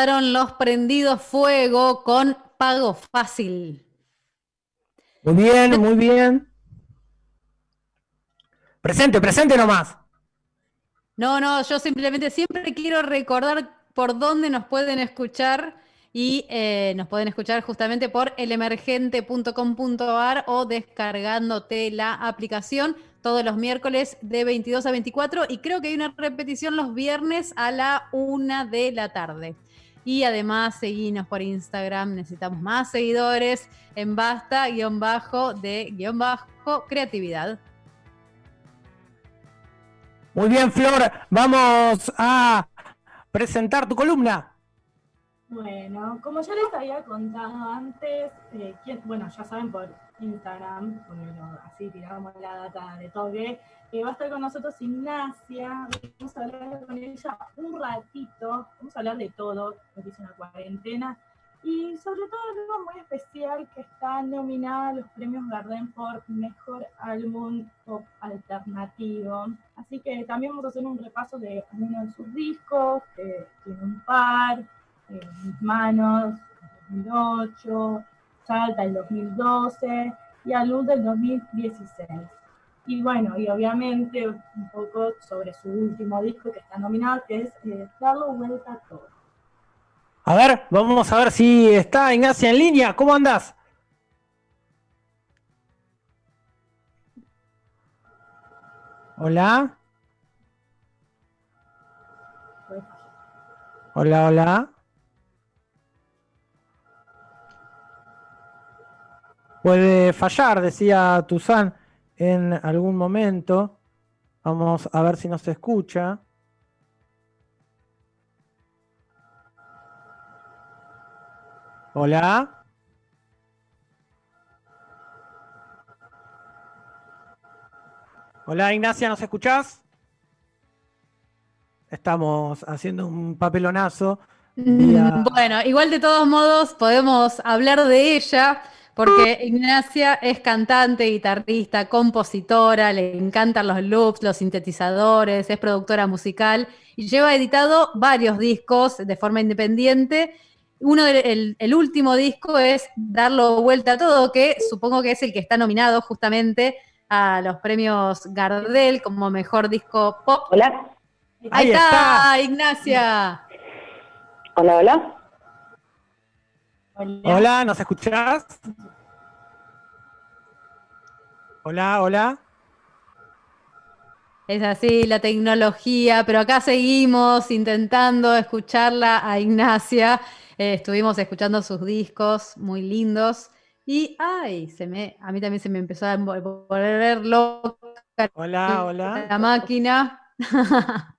Pasaron los prendidos fuego con pago fácil. Muy bien, muy bien. Presente, presente nomás. No, no, yo simplemente siempre quiero recordar por dónde nos pueden escuchar y eh, nos pueden escuchar justamente por elemergente.com.ar o descargándote la aplicación todos los miércoles de 22 a 24 y creo que hay una repetición los viernes a la una de la tarde. Y además seguinos por Instagram, necesitamos más seguidores en basta guion bajo de guion bajo creatividad. Muy bien, Flor. Vamos a presentar tu columna. Bueno, como ya les había contado antes, eh, quién- bueno, ya saben por Instagram, lo- así tiramos la data de toque, va a estar con nosotros Ignacia, vamos a hablar con ella un ratito, vamos a hablar de todo, lo que hizo en la cuarentena, y sobre todo algo muy especial que está nominada a los premios Gardén por Mejor Álbum Pop Alternativo. Así que también vamos a hacer un repaso de algunos de sus discos, tiene un par, eh, Mis Manos, 2008, Salta el 2012 y a Luz del 2016. Y bueno, y obviamente un poco sobre su último disco que está nominado, que es eh, Darlo Vuelta a Todo. A ver, vamos a ver si está Ignacia en línea. ¿Cómo andas? Hola. Hola, hola. Puede fallar, decía Tuzán en algún momento. Vamos a ver si nos escucha. Hola. Hola Ignacia, ¿nos escuchás? Estamos haciendo un papelonazo. vía- Mm, Bueno, igual de todos modos podemos hablar de ella, porque Ignacia es cantante, guitarrista, compositora, le encantan los loops, los sintetizadores, es productora musical y lleva editado varios discos de forma independiente. Uno del- el, el último disco es Darlo Vuelta a Todo, que supongo que es el que está nominado justamente a los premios Gardel como mejor disco pop. Hola. Ahí, Ahí está, está. Ignacia. Hola, hola. Hola, ¿nos escuchás? Hola, hola. Es así la tecnología, pero acá seguimos intentando escucharla a Ignacia. Eh, estuvimos escuchando sus discos muy lindos y ay, se me, a mí también se me empezó a volver loca Hola, hola. la máquina.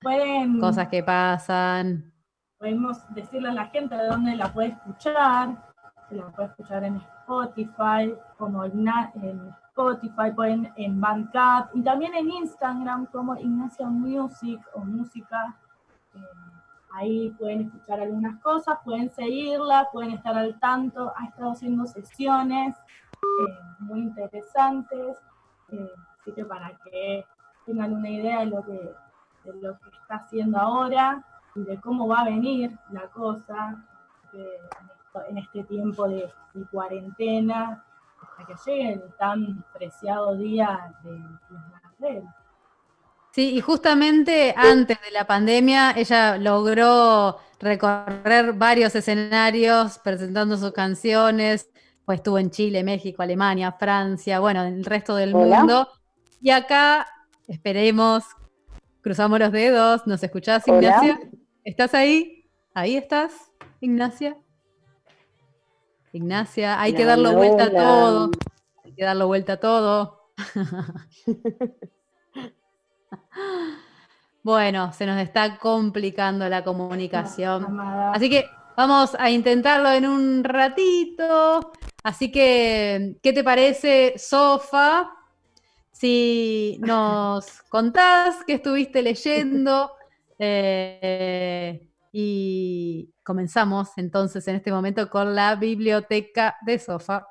Pueden, Cosas que pasan. Podemos decirle a la gente de dónde la puede escuchar. Se la puede escuchar en Spotify, como Igna- en Spotify, pueden en Bandcamp y también en Instagram como Ignacia Music o Música. Eh, ahí pueden escuchar algunas cosas, pueden seguirla, pueden estar al tanto. Ha estado haciendo sesiones eh, muy interesantes. eh, así que para que tengan una idea de lo que, de lo que está haciendo ahora y de cómo va a venir la cosa eh, en, este tiempo de, de cuarentena hasta que llegue el tan preciado día de los Gardel. Sí, y justamente antes de la pandemia ella logró recorrer varios escenarios presentando sus canciones, pues estuvo en Chile, México, Alemania, Francia, bueno, en el resto del Hola. mundo. Y acá esperemos, cruzamos los dedos, ¿nos escuchás, Hola. ¿Estás ahí? ¿Ahí estás, Ignacia? Ignacia, hay que darle vuelta a todo. Hay que darle vuelta a todo. Bueno, se nos está complicando la comunicación. Así que vamos a intentarlo en un ratito. Así que, ¿qué te parece, Sofa? Si nos contás qué estuviste leyendo eh, y comenzamos entonces en este momento con la biblioteca de Sofa.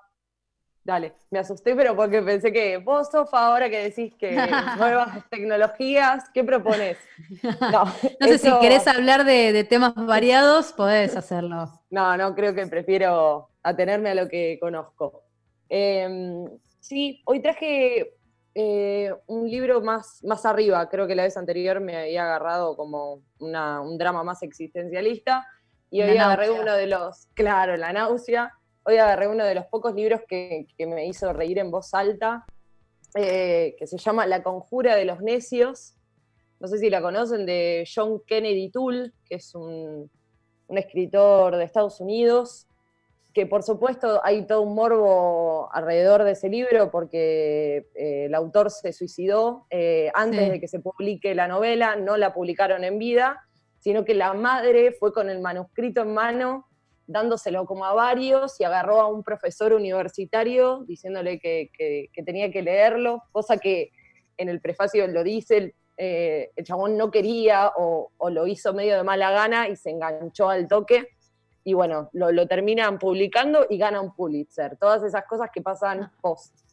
Dale, me asusté, pero porque pensé que vos, Sofa, ahora que decís que nuevas tecnologías, ¿qué propones? No, No sé si querés hablar de, de temas variados, podés hacerlo. No, no, creo que prefiero atenerme a lo que conozco. Eh, sí, hoy traje eh, un libro más, más arriba. Creo que la vez anterior me había agarrado como una- un drama más existencialista. Y hoy La agarré náusea. uno de los, claro, la náusea. Hoy agarré uno de los pocos libros que, que me hizo reír en voz alta, eh, que se llama La conjura de los necios. No sé si la conocen, de John Kennedy Toole, que es un, un escritor de Estados Unidos, que por supuesto hay todo un morbo alrededor de ese libro porque eh, el autor se suicidó eh, antes Sí. de que se publique la novela, no la publicaron en vida, sino que la madre fue con el manuscrito en mano dándoselo como a varios y agarró a un profesor universitario diciéndole que, que- que tenía que leerlo, cosa que en el prefacio lo dice, el, eh, el chabón no quería o, o lo hizo medio de mala gana y se enganchó al toque. Y bueno, lo, lo terminan publicando y gana un Pulitzer. Todas esas cosas que pasan post. Sí,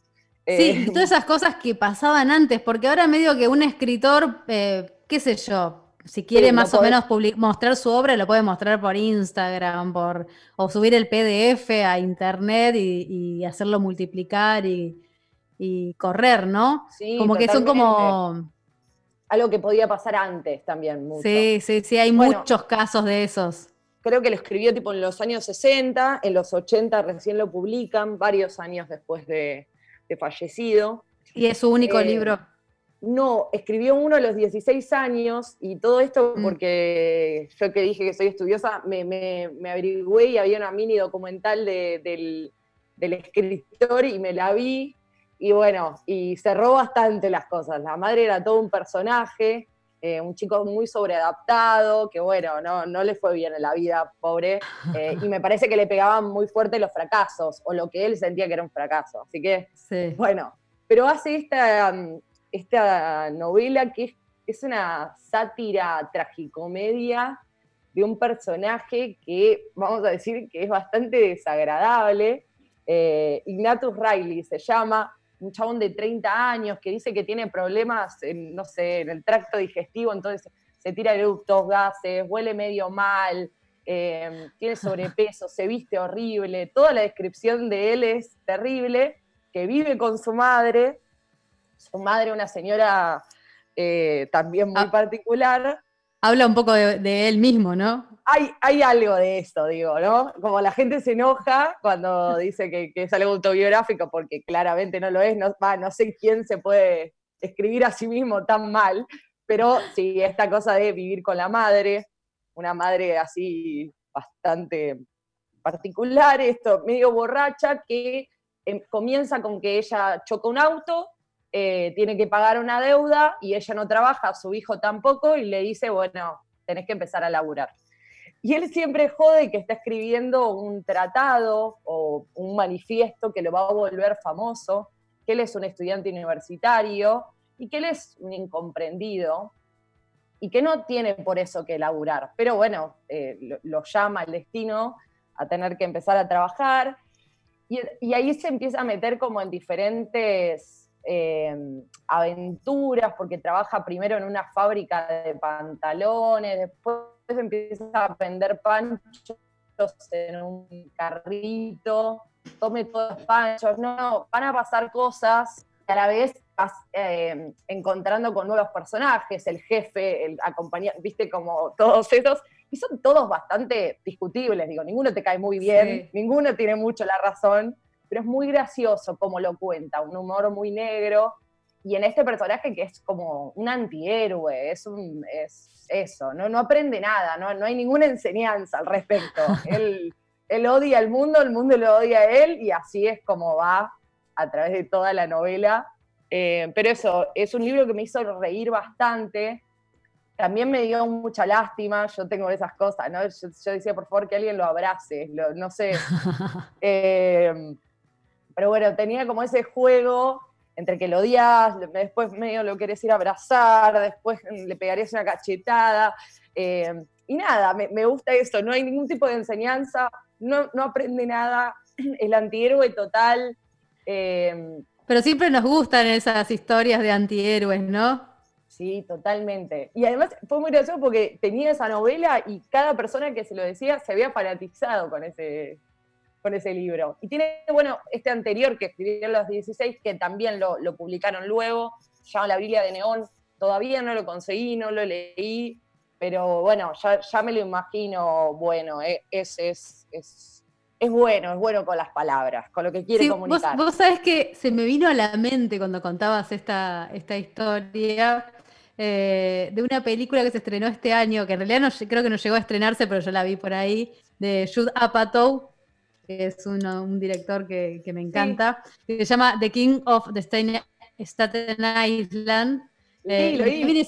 Eh, todas esas cosas que pasaban antes, porque ahora medio que un escritor, eh, qué sé yo, si quiere Sí, más o podés- menos mostrar su obra, lo puede mostrar por Instagram, por, o subir el PDF a internet y, y hacerlo multiplicar y, y correr, ¿no? Sí, como que son como... algo que podía pasar antes también. Mucho. Sí, sí, sí, hay Bueno. muchos casos de esos. Creo que lo escribió tipo en los años 60, en los 80 recién lo publican, varios años después de, de fallecido. Y es su único Eh, libro. No, escribió uno a los 16 años y todo esto Mm. porque yo que dije que soy estudiosa, me, me, me averigüé y había una mini documental de- del, del escritor y me la vi y bueno, y cerró bastante las cosas. La madre era todo un personaje, eh, un chico muy sobreadaptado, que bueno, no, no le fue bien en la vida, pobre, eh, y me parece que le pegaban muy fuerte los fracasos, o lo que él sentía que era un fracaso. Así que Sí. bueno, pero hace esta, mm, esta novela que es, es una sátira tragicomedia de un personaje que, vamos a decir, que es bastante desagradable. Eh, Ignatius Riley se llama, un chabón de 30 años que dice que tiene problemas, en, no sé, en el tracto digestivo, entonces se tira eructos, gases, huele medio mal, eh, tiene sobrepeso, se viste horrible, toda la descripción de él es terrible, que vive con su madre, su madre una señora eh, también muy particular. Habla un poco de, él mismo, ¿no? Hay, hay algo de eso, digo, ¿no? Como la gente se enoja cuando dice que, es algo autobiográfico, porque claramente no lo es, no, no sé quién se puede escribir a sí mismo tan mal, pero sí, esta cosa de vivir con la madre, una madre así bastante particular, esto, medio borracha, que em, comienza con que ella choca un auto, eh, tiene que pagar una deuda y ella no trabaja, su hijo tampoco, y le dice, bueno, tenés que empezar a laburar. Y él siempre jode que está escribiendo un tratado o un manifiesto que lo va a volver famoso, que él es un estudiante universitario y que él es un incomprendido y que no tiene por eso que laburar. Pero bueno, eh, lo, llama el destino a tener que empezar a trabajar y, y ahí se empieza a meter como en diferentes eh, aventuras, porque trabaja primero en una fábrica de pantalones, después empieza a vender panchos en un carrito, tome todos los panchos, no, no, van a pasar cosas y a la vez vas eh, encontrando con nuevos personajes, el jefe, el acompañante, viste como todos esos, y son todos bastante discutibles, digo, ninguno te cae muy bien, Sí. ninguno tiene mucho la razón, pero es muy gracioso como lo cuenta, un humor muy negro, y en este personaje que es como un antihéroe, es, un, es eso, no, no aprende nada, no, no hay ninguna enseñanza al respecto. él, él odia al mundo, el mundo lo odia a él, y así es como va a través de toda la novela. Eh, pero eso, es un libro que me hizo reír bastante. También me dio mucha lástima, yo tengo esas cosas, ¿no? Yo, yo decía, por favor, que alguien lo abrace, lo- no sé. Eh, pero bueno, tenía como ese juego entre que lo odias, después medio lo querés ir a abrazar, después le pegarías una cachetada. eh, y nada, me, me gusta eso, no hay ningún tipo de enseñanza, no, no aprende nada, el antihéroe total. eh, Pero siempre nos gustan esas historias de antihéroes, ¿no? Sí, totalmente. Y además fue muy gracioso porque tenía esa novela y cada persona que se lo decía se había fanatizado con ese, con ese libro. Y tiene, bueno, este anterior que escribió en los 16, que también lo, lo publicaron luego, se llama La Biblia de Neón. Todavía no lo conseguí, no lo leí, pero bueno, ya, ya me lo imagino bueno. eh, Es, es, es, es bueno, es bueno con las palabras, con lo que quiere Sí, comunicar. vos sabés que se me vino a la mente cuando contabas esta, esta historia eh, de una película que se estrenó este año, que en realidad no, creo que no llegó a estrenarse, pero yo la vi por ahí, de Judd Apatow, que es uno- un director que, que me encanta, que se llama The King of the Staten, Island. Eh, lo vi.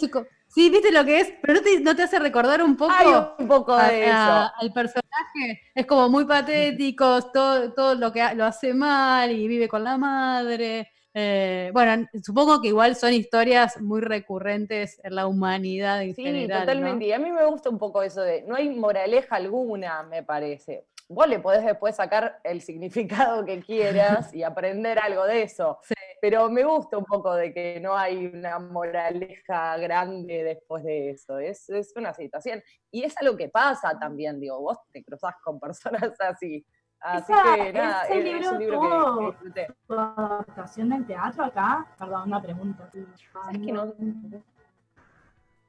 Sí, viste lo que es, pero no te, no te hace recordar un poco, Hay un poco a- de a- al personaje. Es como muy patético, todo, todo lo que ha- lo hace mal y vive con la madre. Eh, bueno, supongo que igual son historias muy recurrentes en la humanidad en Sí, totalmente. Y a mí me gusta un poco eso de, no hay moraleja alguna, me parece. Vos le podés después sacar el significado que quieras y aprender algo de eso. Pero me gusta un poco de que no hay una moraleja grande después de eso. Es, es una situación. Y es algo que pasa también, digo, vos te cruzás con personas así. Así Esa- que nada, ese es, libro es un libro que- que. ¿Tu adaptación del teatro acá? Perdón, una pregunta. ¿Sabes que no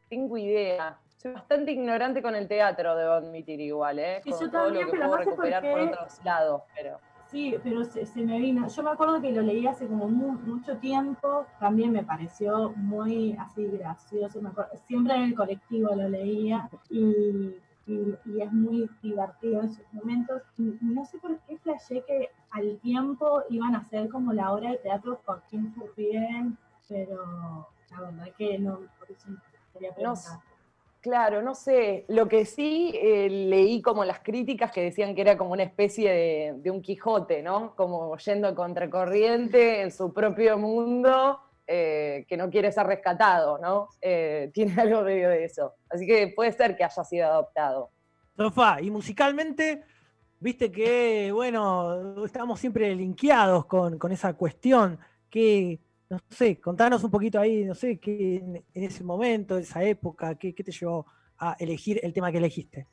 tengo idea? Soy bastante ignorante con el teatro, debo admitir igual, ¿eh? Sí, Con yo todo también, lo que pero puedo no sé recuperar por, otros lados, pero... Sí, pero se, se me vino. Yo me acuerdo que lo leí hace como mu- mucho tiempo, también me pareció muy así gracioso. Me acuerdo- siempre en el colectivo lo leía y, y- y es muy divertido en sus momentos. Y no sé por qué flashé que al tiempo iban a hacer como la obra de teatro Joaquín Furriel, pero la verdad que no, por eso quería No. Claro, no sé. Lo que sí eh, leí como las críticas que decían que era como una especie de, un Quijote, ¿no? Como yendo a contracorriente en su propio mundo, eh, que no quiere ser rescatado, ¿no? Eh, tiene algo medio de eso. Así que puede ser que haya sido adoptado. Sofá, y musicalmente, viste que, bueno, estamos siempre linkeados con, con esa cuestión, que, no sé, contanos un poquito ahí, no sé, qué en, ese momento, esa época, qué, te llevó a elegir el tema que elegiste.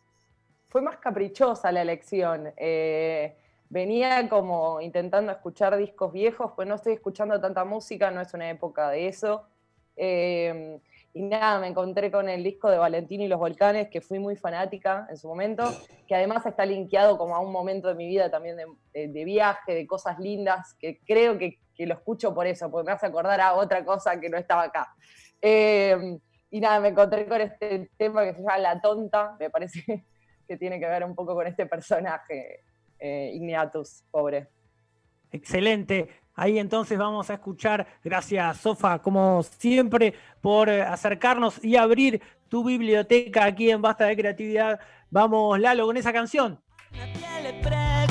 Fue más caprichosa la elección. eh, venía como intentando escuchar discos viejos, pues no estoy escuchando tanta música, no es una época de eso. Eh, y nada, me encontré con el disco de Valentín y los Volcanes, que fui muy fanática en su momento, que además está linkeado como a un momento de mi vida también de viaje, de cosas lindas, que creo que, que lo escucho por eso, porque me hace acordar a otra cosa que no estaba acá. Eh, y nada, me encontré con este tema que se llama La Tonta, me parece que tiene que ver un poco con este personaje, eh, Igniatus, pobre. Excelente. Ahí entonces vamos a escuchar, gracias Sofa, como siempre, por eh, acercarnos y abrir tu biblioteca aquí en Basta de Creatividad. Vamos, Lalo, con esa canción. preguntó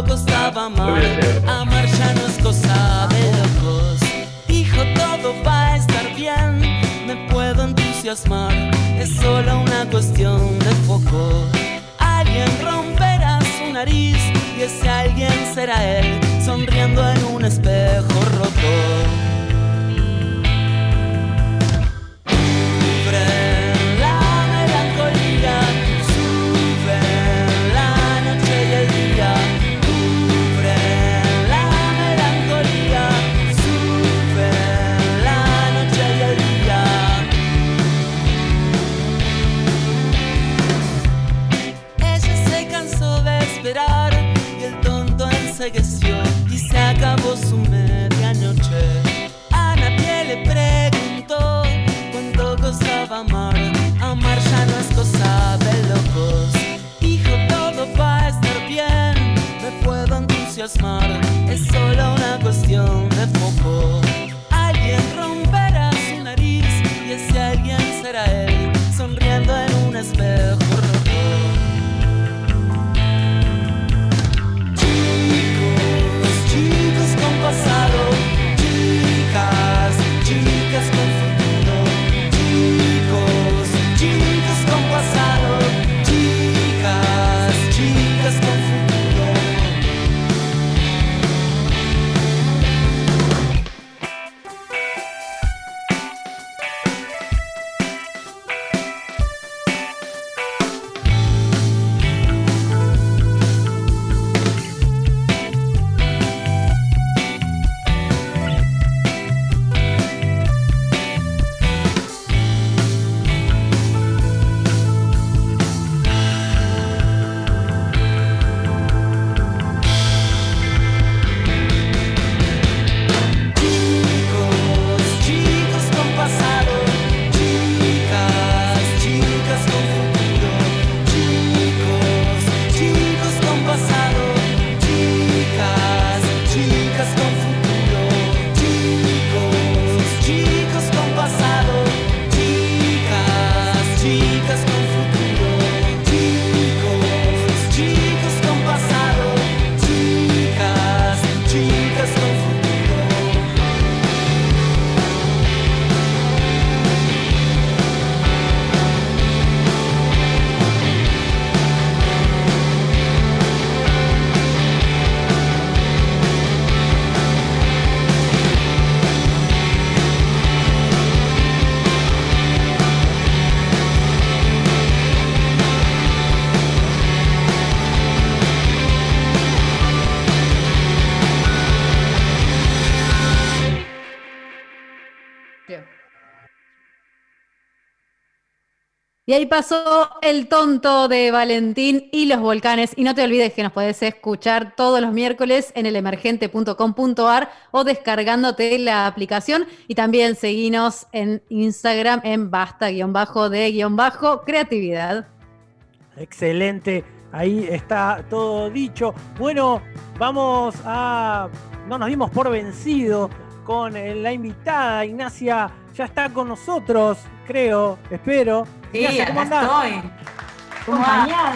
cuánto costaba amar. Amar ya no es cosa de locos. Dijo todo va a estar bien, me puedo entusiasmar. Es solo una cuestión de foco. Alguien romperá su nariz y ese alguien será él, sonriendo en un espejo roto. Es solo una cuestión de foco. Y ahí pasó el tonto de Valentín y los volcanes. Y no te olvides que nos podés escuchar todos los miércoles en elemergente.com.ar o descargándote la aplicación. Y también seguinos en Instagram en basta-de-creatividad. Excelente, ahí está todo dicho. Bueno, vamos a... No nos dimos por vencido con la invitada. Ignacia ya está con nosotros, creo, espero. Sí, Ignacia, ¿cómo acá andás? estoy. Acompañada.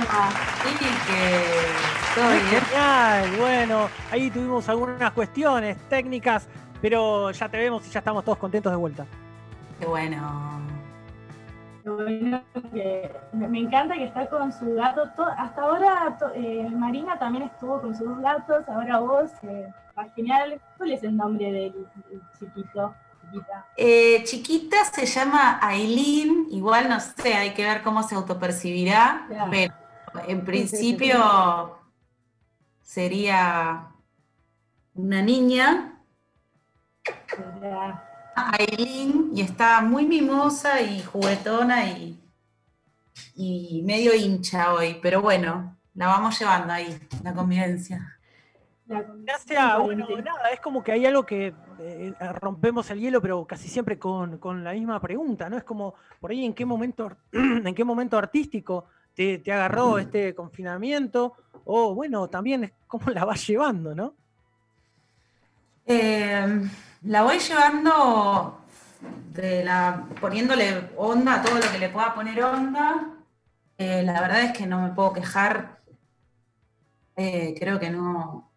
Sí, que Muy bien. Genial, bueno, ahí tuvimos algunas cuestiones técnicas, pero ya te vemos y ya estamos todos contentos de vuelta. Qué bueno. Bueno, que me encanta que está con su gato. to- hasta ahora to- eh, Marina también estuvo con sus dos gatos, ahora vos, eh, genial. ¿Cuál es el nombre del, del chiquito? Chiquita. Eh, chiquita se llama Aileen, igual no sé, hay que ver cómo se autopercibirá, Claro. pero en principio sería una niña, Aileen, y está muy mimosa y juguetona y, y medio hincha hoy, pero bueno, la vamos llevando ahí, la convivencia. Gracias, bueno, nada, es como que hay algo que eh, rompemos el hielo, pero casi siempre con, con la misma pregunta, ¿no? Es como, por ahí, ¿en qué momento, en qué momento artístico te, te agarró este confinamiento? O, bueno, también es cómo la vas llevando, ¿no? Eh, la voy llevando de la, poniéndole onda a todo lo que le pueda poner onda. Eh, la verdad es que no me puedo quejar. Eh, creo que no.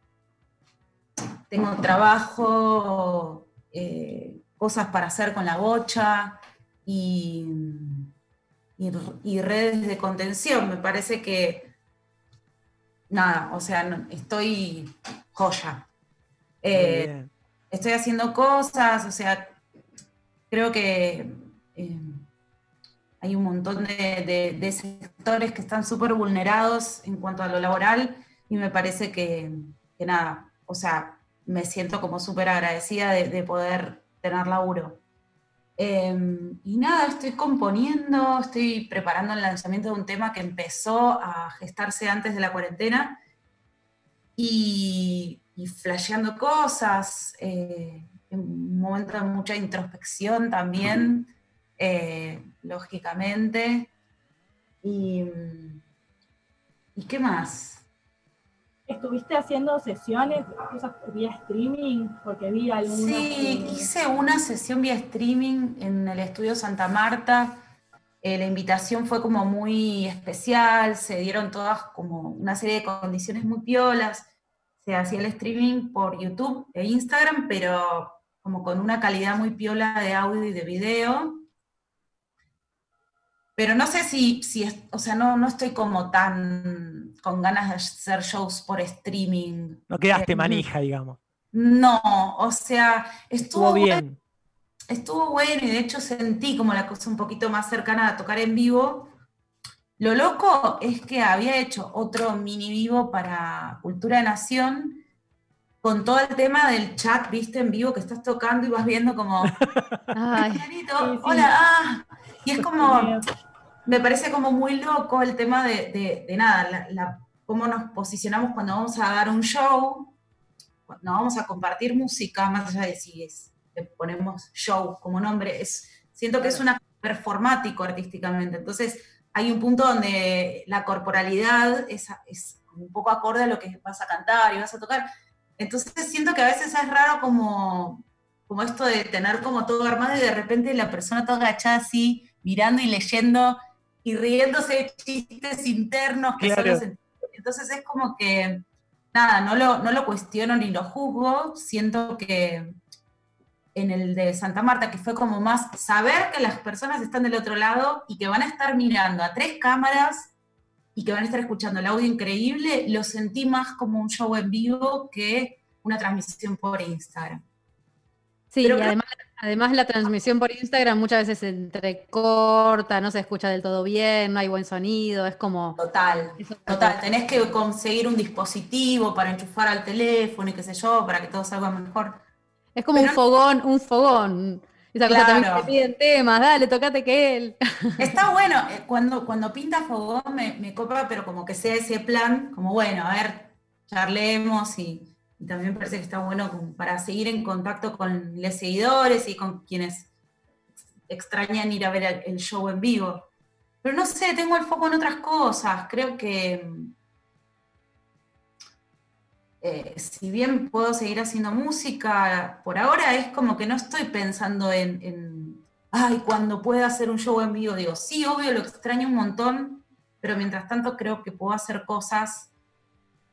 Tengo trabajo, eh, cosas para hacer con la bocha y, y- y redes de contención. Me parece que. Nada, o sea, no- estoy joya. Eh, estoy haciendo cosas, o sea, creo que eh, hay un montón de, de- de sectores que están súper vulnerados en cuanto a lo laboral y me parece que, que nada, o sea, me siento como súper agradecida de, de poder tener laburo. Eh, y nada, estoy componiendo, estoy preparando el lanzamiento de un tema que empezó a gestarse antes de la cuarentena y, flasheando cosas, eh, un momento de mucha introspección también, eh, lógicamente. Y, ¿Y qué más? ¿Estuviste haciendo sesiones, cosas vía streaming? Porque vi algunas. Sí, que- hice una sesión vía streaming en el estudio Santa Marta. Eh, la invitación fue como muy especial, se dieron todas como una serie de condiciones muy piolas. Se hacía el streaming por YouTube e Instagram, pero como con una calidad muy piola de audio y de video. Pero no sé si, si es, o sea, no, no estoy como tan con ganas de hacer shows por streaming. No quedaste Eh, manija, digamos. no, o sea, estuvo, Estuvo bueno, bien. estuvo bueno y de hecho sentí como la cosa un poquito más cercana a tocar en vivo. Lo loco es que había hecho otro mini vivo para Cultura de Nación con todo el tema del chat, viste, en vivo que estás tocando y vas viendo como, Ay, "Fulanito, hola, ah", y es como, me parece como muy loco el tema de, de- de nada, la- la- cómo nos posicionamos cuando vamos a dar un show, cuando vamos a compartir música, más allá de si es, le ponemos show como nombre, es, siento que es una performático artísticamente. Entonces, hay un punto donde la corporalidad es, es un poco acorde a lo que vas a cantar y vas a tocar. Entonces, siento que a veces es raro como, como esto de tener como todo armado y de repente la persona toda agachada así, mirando y leyendo y riéndose de chistes internos que Claro. solo se- Entonces es como que, nada, no lo, no lo cuestiono ni lo juzgo, siento que en el de Santa Marta, que fue como más saber que las personas están del otro lado y que van a estar mirando a tres cámaras y que van a estar escuchando el audio increíble, lo sentí más como un show en vivo que una transmisión por Instagram. Sí, Pero y además, además la transmisión por Instagram muchas veces se entrecorta, no se escucha del todo bien, no hay buen sonido, es como... Total, total. Tenés que conseguir un dispositivo para enchufar al teléfono y qué sé yo, para que todo salga mejor. Es como un fogón, un fogón. Esa cosa también Claro. te piden temas, dale, tocate que él. Está bueno, eh, cuando, cuando pinta Fogón me, me copa, pero como que sea ese plan, como bueno, a ver, charlemos y, y también parece que está bueno para seguir en contacto con los seguidores y con quienes extrañan ir a ver el, show en vivo. Pero no sé, tengo el foco en otras cosas. Creo que eh, si bien puedo seguir haciendo música, por ahora es como que no estoy pensando en, en, ay, cuando pueda hacer un show en vivo, digo, sí, obvio, lo extraño un montón, pero mientras tanto creo que puedo hacer cosas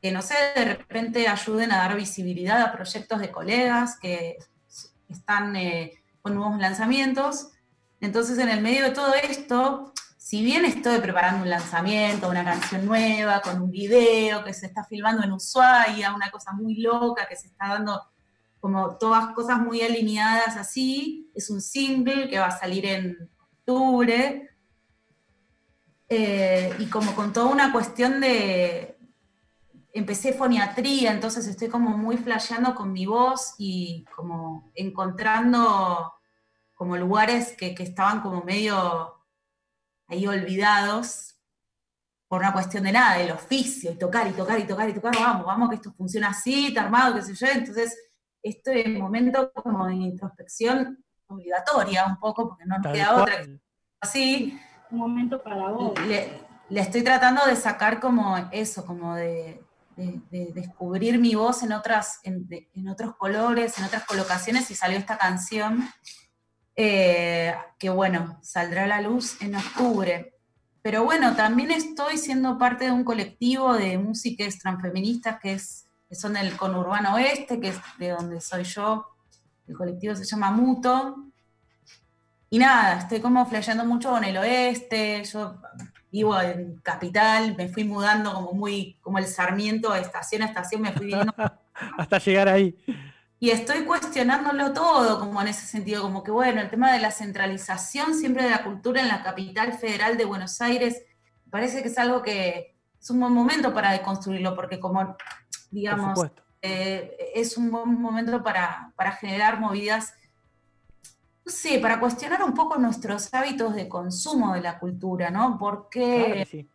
que, no sé, de repente ayuden a dar visibilidad a proyectos de colegas que están eh, con nuevos lanzamientos. Entonces, en el medio de todo esto, si bien estoy preparando un lanzamiento, una canción nueva, con un video que se está filmando en Ushuaia, una cosa muy loca que se está dando como todas cosas muy alineadas así, es un single que va a salir en octubre, eh, y como con toda una cuestión de, empecé foniatría, entonces estoy como muy flasheando con mi voz y como encontrando como lugares que, que estaban como medio ahí olvidados por una cuestión de nada, del oficio, y tocar y tocar y tocar y tocar, vamos, vamos, que esto funciona así, está armado, qué sé yo, entonces este momento como de introspección obligatoria un poco, porque no nos Tal queda cual. otra que así, Un momento para vos. le, le estoy tratando de sacar como eso, como de, de- de descubrir mi voz en, otras, en, de- en otros colores, en otras colocaciones, y salió esta canción eh, que bueno, saldrá a la luz en octubre. Pero bueno, también estoy siendo parte de un colectivo de músicas transfeministas que, es, que son del conurbano oeste, que es de donde soy yo. El colectivo se llama Muto. Y nada, estoy como flasheando mucho con el oeste. Yo vivo en Capital, me fui mudando como muy, como el Sarmiento, de estación a estación, me fui viviendo Hasta llegar ahí. y estoy cuestionándolo todo, como en ese sentido, como que bueno, el tema de la centralización siempre de la cultura en la capital federal de Buenos Aires, parece que es algo que es un buen momento para deconstruirlo, porque como, digamos, eh, es un buen momento para, para generar movidas, no sé, para cuestionar un poco nuestros hábitos de consumo de la cultura, ¿no? Claro que sí.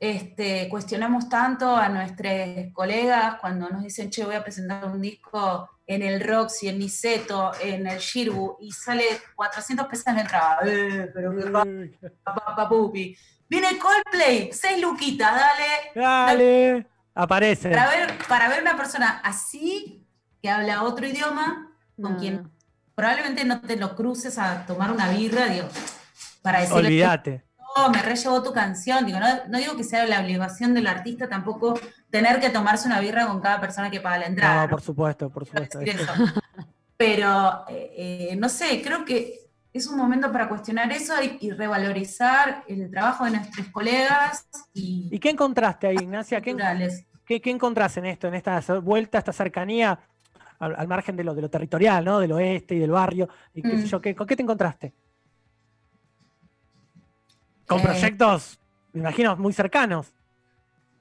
este, cuestionamos tanto a nuestros colegas cuando nos dicen, che, voy a presentar un disco en el Roxy, en Niceto, en el Shirbu, y sale 400 pesos en la entrada. Eh, pero qué pupi. Viene Coldplay, 6 luquitas, dale. Dale. Aparece. Para ver, para ver una persona así, que habla otro idioma, con quien probablemente no te lo cruces a tomar una birra, digo, para decirle Olvídate. no, me re llevó tu canción. Digo, no, no digo que sea la obligación del artista tampoco tener que tomarse una birra con cada persona que paga la entrada. No, por supuesto, por supuesto. decir. Pero, eh, eh, no sé, creo que es un momento para cuestionar eso y, y revalorizar el trabajo de nuestros colegas y, ¿Y qué encontraste ahí, Ignacia? ¿Qué, qué, qué encontraste en esto, en esta vuelta, esta cercanía al, al margen de lo, de lo territorial, ¿no? Del oeste y del barrio. Y qué sé Mm. yo, ¿qué, ¿Con qué te encontraste? Con Eh, proyectos, me imagino, muy cercanos.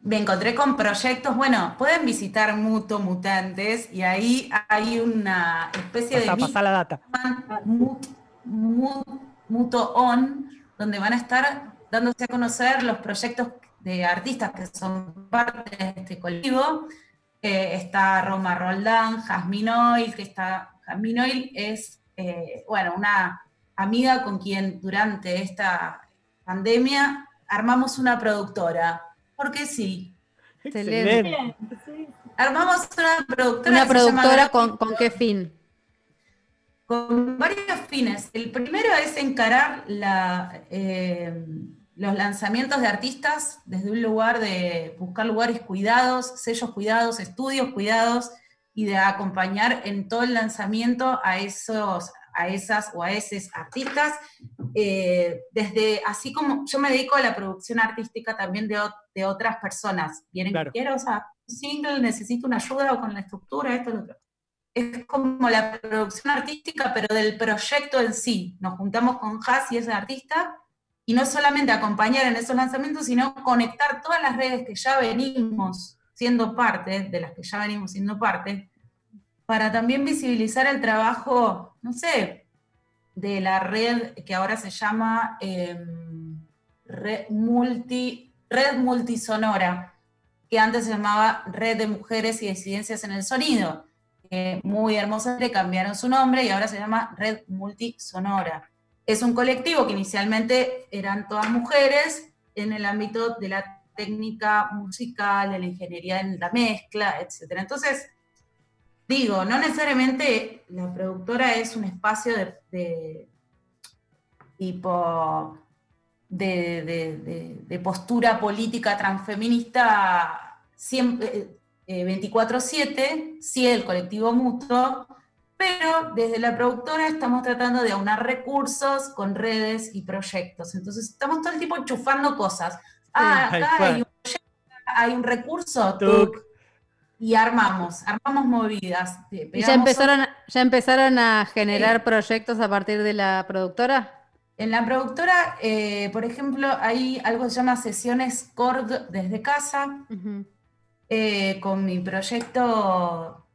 Me encontré con proyectos, bueno, pueden visitar Muto Mutantes y ahí hay una especie Pasá, de pasá la data. Mut- Mut- Muto On, donde van a estar dándose a conocer los proyectos de artistas que son parte de este colectivo. Eh, está Roma Roldán, Jasmine Oil, que está, Jasmine Oil es, eh, bueno, una amiga con quien durante esta pandemia armamos una productora. Porque sí. Excelente. Armamos una productora. Una productora con, con qué fin. con varios fines. El primero es encarar la, eh, los lanzamientos de artistas desde un lugar de buscar lugares cuidados, sellos cuidados, estudios cuidados y de acompañar en todo el lanzamiento a esos a esas o a esos artistas, eh, desde, así como yo me dedico a la producción artística también de, de otras personas, vienen, Claro. quiero, o sea, un single, necesito una ayuda o con la estructura, esto, lo otro es como la producción artística, pero del proyecto en sí. Nos juntamos con Has y ese artista, y no solamente acompañar en esos lanzamientos, sino conectar todas las redes que ya venimos siendo parte, de las que ya venimos siendo parte, para también visibilizar el trabajo, no sé, de la red que ahora se llama eh, red, multi, red Multisonora, que antes se llamaba Red de Mujeres y Disidencias en el Sonido. muy hermosa, le cambiaron su nombre y ahora se llama Red Multisonora. Es un colectivo que inicialmente eran todas mujeres en el ámbito de la técnica musical, de la ingeniería en la mezcla, etc. Entonces, digo, no necesariamente la productora es un espacio de, tipo de, postura política transfeminista siempre, eh, 24/7, sí el colectivo mutuo, pero desde la productora estamos tratando de aunar recursos con redes y proyectos. Entonces estamos todo el tiempo enchufando cosas. Ah, acá hay un, proyecto, hay un recurso, Tuc. y armamos, armamos movidas. ¿Y ya empezaron, a- ya empezaron a generar proyectos a partir de la productora? En la productora, eh, por ejemplo, hay algo que se llama sesiones CORD desde casa, eh, con mi proyecto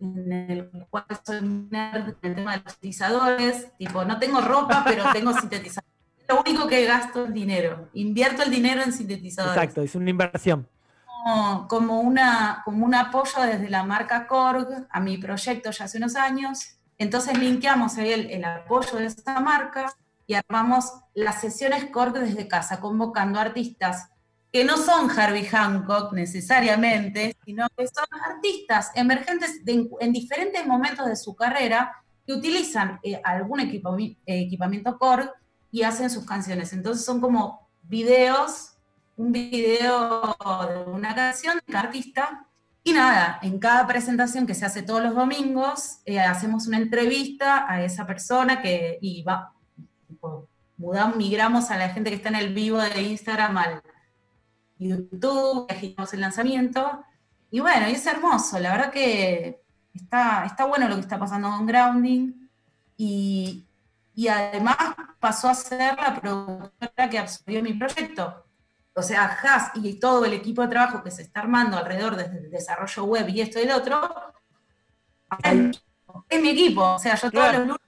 en el cual soy nerd en el tema de los sintetizadores. Tipo, no tengo ropa, pero tengo sintetizadores. Lo único que gasto es dinero. Invierto el dinero en sintetizadores. Exacto, es una inversión. como, como una, como un apoyo desde la marca Korg a mi proyecto ya hace unos años. Entonces linkeamos ahí el, el apoyo de esa marca y armamos las sesiones Korg desde casa, convocando artistas que no son Harvey Hancock necesariamente, sino que son artistas emergentes de- en diferentes momentos de su carrera que utilizan eh, algún equipami- equipamiento Korg y hacen sus canciones. Entonces son como videos un video de una canción de cada artista. Y nada, en cada presentación que se hace todos los domingos, eh, hacemos una entrevista a esa persona que y va, mudamos, migramos a la gente que está en el vivo de Instagram al YouTube, agitamos el lanzamiento. Y bueno, y es hermoso, la verdad que está, está bueno lo que está pasando con Grounding. Y, y además pasó a ser la productora que absorbió mi proyecto. O sea, Has y todo el equipo de trabajo que se está armando alrededor desde el desarrollo web y esto y lo otro, es mi equipo. O sea, yo todos los lunes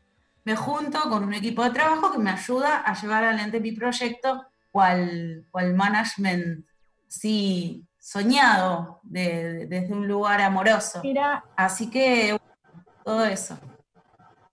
me junto con un equipo de trabajo que me ayuda a llevar adelante mi proyecto, cual, cual management, sí, soñado de- de- desde un lugar amoroso. Así que, todo eso.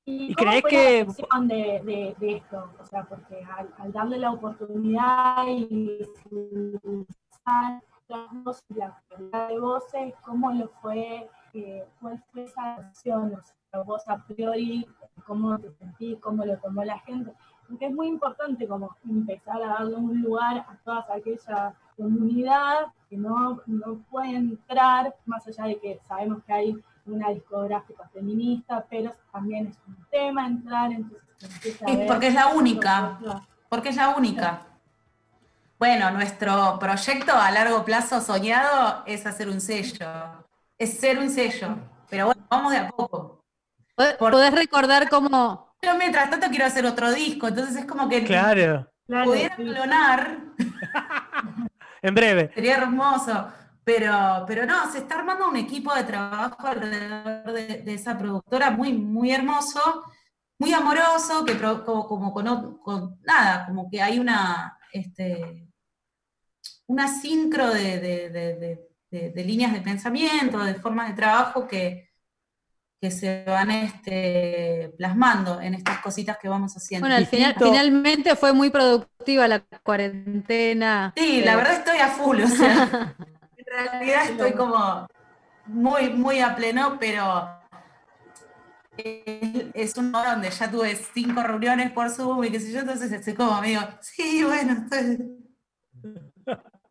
¿Y, ¿Y cómo crees fue que- de, de- de esto? O sea, porque al, al darle la oportunidad y visibilizar las voces, la calidad de voces, ¿cómo lo fue? eh, ¿Cuál fue esa acción? O sea, vos a priori, ¿cómo te sentís? ¿Cómo lo tomó la gente? Porque es muy importante como empezar a darle un lugar a toda aquella comunidad que no, no puede entrar, más allá de que sabemos que hay una discográfica feminista, pero también es un tema entrar, entonces se empieza a ver porque es la única. Porque es la única. Bueno, nuestro proyecto a largo plazo soñado es hacer un sello. Es ser un sello. Pero bueno, vamos de a poco. ¿Pod- ¿Podés recordar cómo, Pero mientras tanto quiero hacer otro disco, entonces es como que Claro, pudiera clonar, en breve. sería hermoso. Pero, pero no, se está armando un equipo de trabajo alrededor de, de esa productora muy, muy hermoso, muy amoroso, que pro- como, como con, nada, como que hay una, este, una sincro de, de- de- de- de- de líneas de pensamiento, de formas de trabajo que, que se van este, plasmando en estas cositas que vamos haciendo. bueno, al final, finalmente fue muy productiva la cuarentena? Sí, la Eh, verdad estoy a full, o sea, en realidad estoy como muy, muy a pleno, pero es, es un hora donde ya tuve cinco reuniones por Zoom y qué sé yo, entonces estoy como medio, sí, bueno, estoy...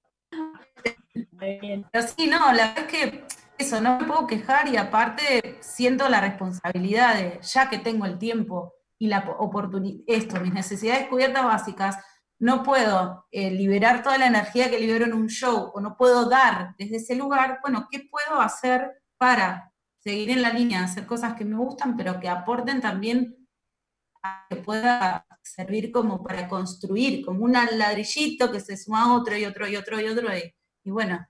Pero sí, no, la verdad es que eso, no me puedo quejar y aparte siento la responsabilidad de, ya que tengo el tiempo y la oportunidad, esto, mis necesidades cubiertas básicas, no puedo eh, liberar toda la energía que libero en un show o no puedo dar desde ese lugar, bueno, ¿qué puedo hacer para seguir en la línea, hacer cosas que me gustan, pero que aporten también a que pueda servir como para construir, como un ladrillito que se suma a otro y otro y otro y otro, y, y bueno,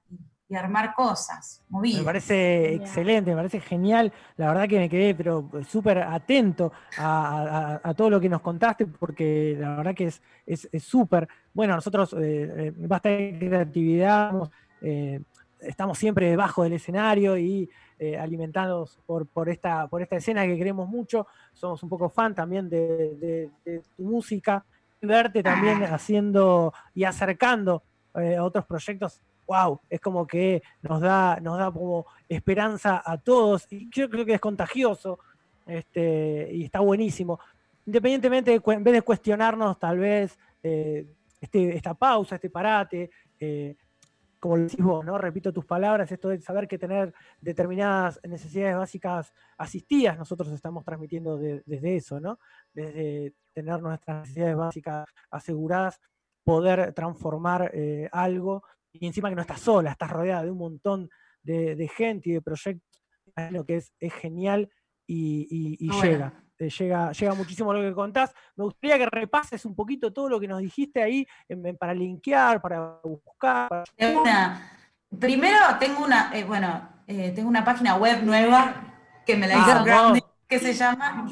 y armar cosas movidas. Me parece excelente, me parece genial. La verdad que me quedé pero súper atento a, a- a todo lo que nos contaste, porque la verdad que es es es súper. bueno, nosotros, eh, eh, Basta de Creatividad, estamos, eh, estamos siempre debajo del escenario y eh, alimentados por, por, esta, por esta escena que queremos mucho. Somos un poco fan también de, de- de tu música. Verte también haciendo y acercando eh, a otros proyectos wow, es como que nos da, nos da como esperanza a todos, y yo creo que es contagioso, este, y está buenísimo. Independientemente, en vez de cuestionarnos tal vez eh, este, esta pausa, este parate, eh, como lo decís vos, ¿no? Repito tus palabras, esto de saber que tener determinadas necesidades básicas asistidas, nosotros estamos transmitiendo de- desde eso, ¿no? Desde tener nuestras necesidades básicas aseguradas, poder transformar eh, algo y encima que no estás sola, estás rodeada de un montón de, de gente y de proyectos, lo que es, es genial y, y- y Ah, bueno. llega, te llega, llega muchísimo lo que contás. Me gustaría que repases un poquito todo lo que nos dijiste ahí en- en- para linkear, para buscar. para- De una. Primero tengo una, eh, bueno, eh, tengo una página web nueva que me la hizo Vamos. Grounding, que se llama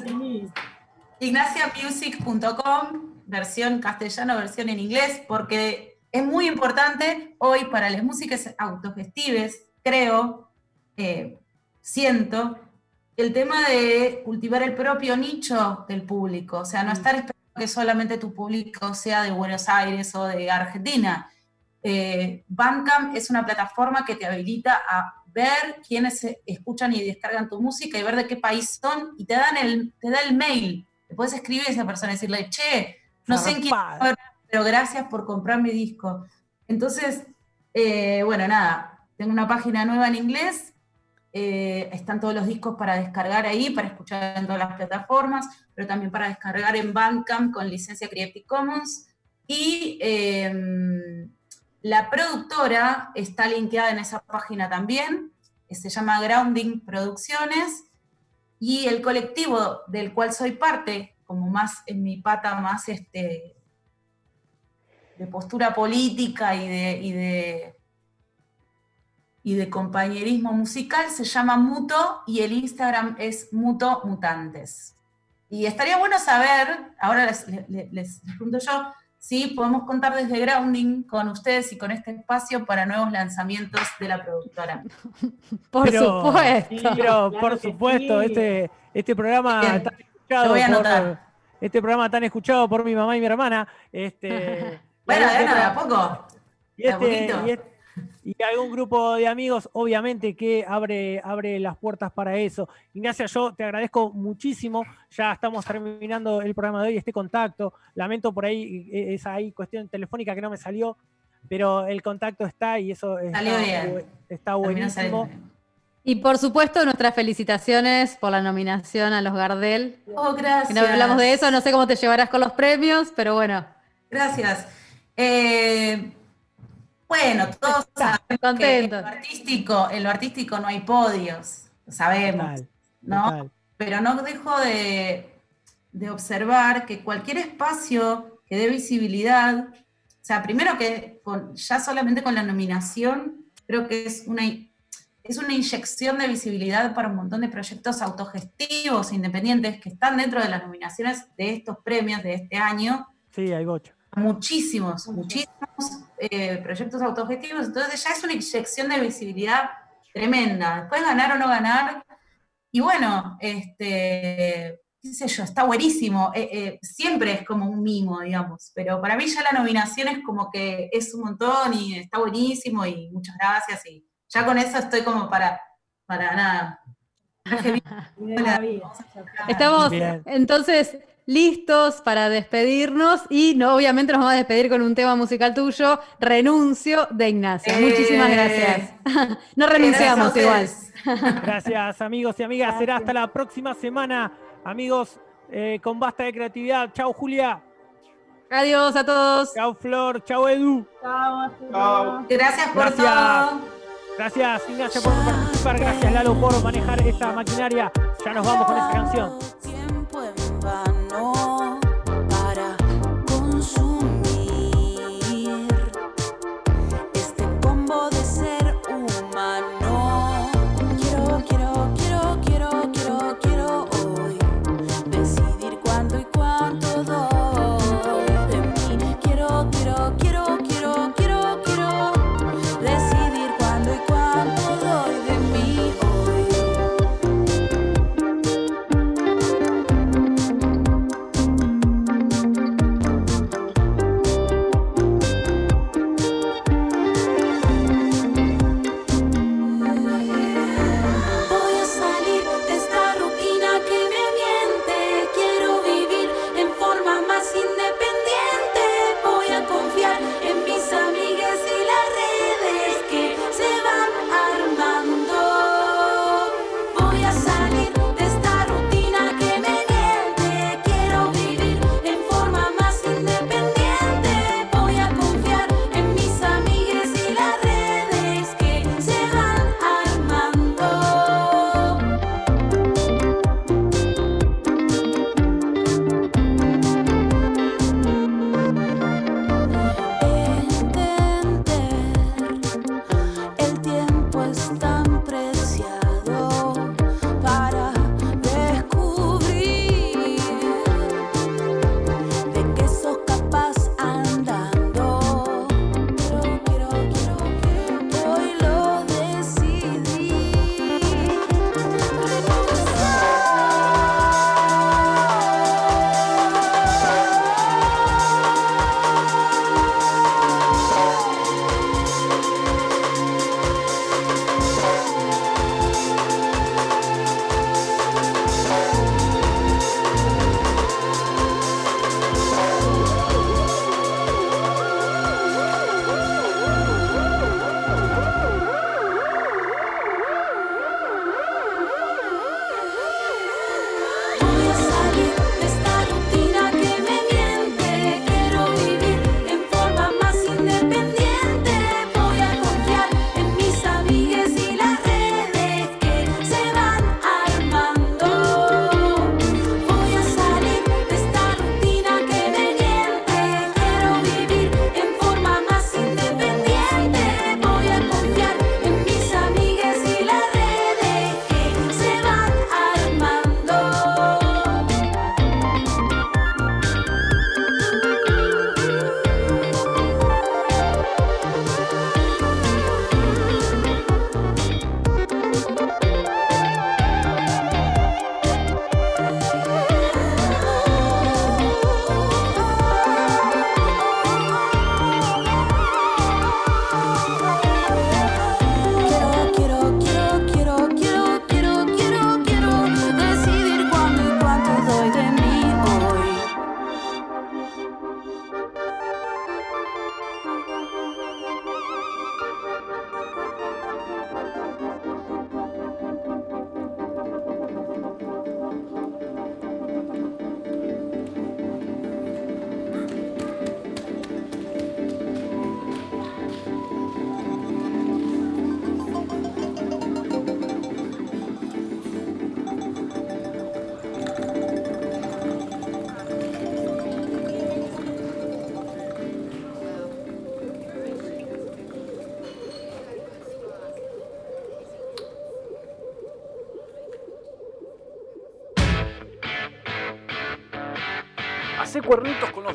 ignaciamusic.com, versión castellano, versión en inglés, porque es muy importante hoy para las músicas autogestives, creo, eh, siento, el tema de cultivar el propio nicho del público, o sea, no estar esperando que solamente tu público sea de Buenos Aires o de Argentina. Eh, Bandcamp es una plataforma que te habilita a ver quiénes escuchan y descargan tu música y ver de qué país son y te dan el, te da el mail. Te puedes escribir a esa persona y decirle, che, no sé en quién. Pero gracias por comprar mi disco. Entonces, eh, bueno, nada, tengo una página nueva en inglés, eh, están todos los discos para descargar ahí, para escuchar en todas las plataformas, pero también para descargar en Bandcamp con licencia Creative Commons. Y eh, la productora está linkeada en esa página también, que se llama Grounding Producciones, y el colectivo del cual soy parte, como más en mi pata más este, de postura política y de, y de, y de compañerismo musical, se llama Muto y el Instagram es Muto Mutantes. Y estaría bueno saber, ahora les, les- les- les pregunto yo, si podemos contar desde Grounding con ustedes y con este espacio para nuevos lanzamientos de la productora. Por Pero- supuesto. Pero claro por supuesto, sí. este, este programa Bien, tan lo escuchado voy a por, este programa tan escuchado por mi mamá y mi hermana, este, Bueno, de algún a poco. y, de a este- poquito. y este- y algún grupo de amigos, obviamente, que abre, abre las puertas para eso. Ignacia, yo te agradezco muchísimo. Ya estamos terminando el programa de hoy, este contacto. Lamento por ahí eh, esa ahí cuestión telefónica que no me salió, pero el contacto está y eso está, Salió bien. bu- está buenísimo. bien. Y por supuesto, nuestras felicitaciones por la nominación a los Gardel. Oh, gracias. Que no hablamos de eso, no sé cómo te llevarás con los premios, pero bueno. Gracias. Eh, bueno, todos sabemos que en Contento. lo artístico, en lo artístico no hay podios, lo sabemos, Total, ¿no? total. Pero no dejo de, de observar que cualquier espacio que dé visibilidad, o sea, primero que con, ya solamente con la nominación, creo que es una, es una inyección de visibilidad para un montón de proyectos autogestivos, independientes, que están dentro de las nominaciones de estos premios de este año Sí, hay bocha. Muchísimos, muchísimos eh, proyectos autogestivos, entonces ya es una inyección de visibilidad tremenda. Después ganar o no ganar, y bueno, este, qué sé yo, está buenísimo. Eh, eh, siempre es como un mimo, digamos, pero para mí ya la nominación es como que es un montón y está buenísimo y muchas gracias y ya con eso estoy como para, para nada. Estamos Bien. entonces listos para despedirnos y no, obviamente nos vamos a despedir con un tema musical tuyo, Renuncio de Ignacio. Muchísimas Eh. gracias. no renunciamos Gracias igual. Gracias, amigos y amigas. Será hasta la próxima semana, amigos, eh, con basta de creatividad. Chau, Julia. Adiós a todos. Chau, Flor. Chau, Edu. Chao. Gracias por Gracias. todo. Gracias, Ignacia, por participar. Gracias, Lalo, por manejar esta maquinaria. Ya nos vamos con esta canción. tiempo en vano para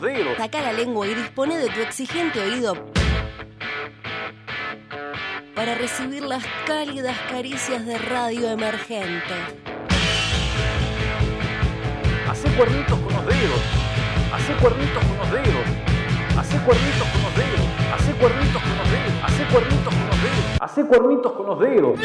dedos. Saca la lengua y dispone de tu exigente oído para recibir las cálidas caricias de radio emergente. Hacé cuernitos con los dedos. Hacé cuernitos con los dedos. Hacé cuernitos con los dedos. Hacé cuernitos con los dedos. Hacé cuernitos con los dedos. Hacé cuernitos con los dedos.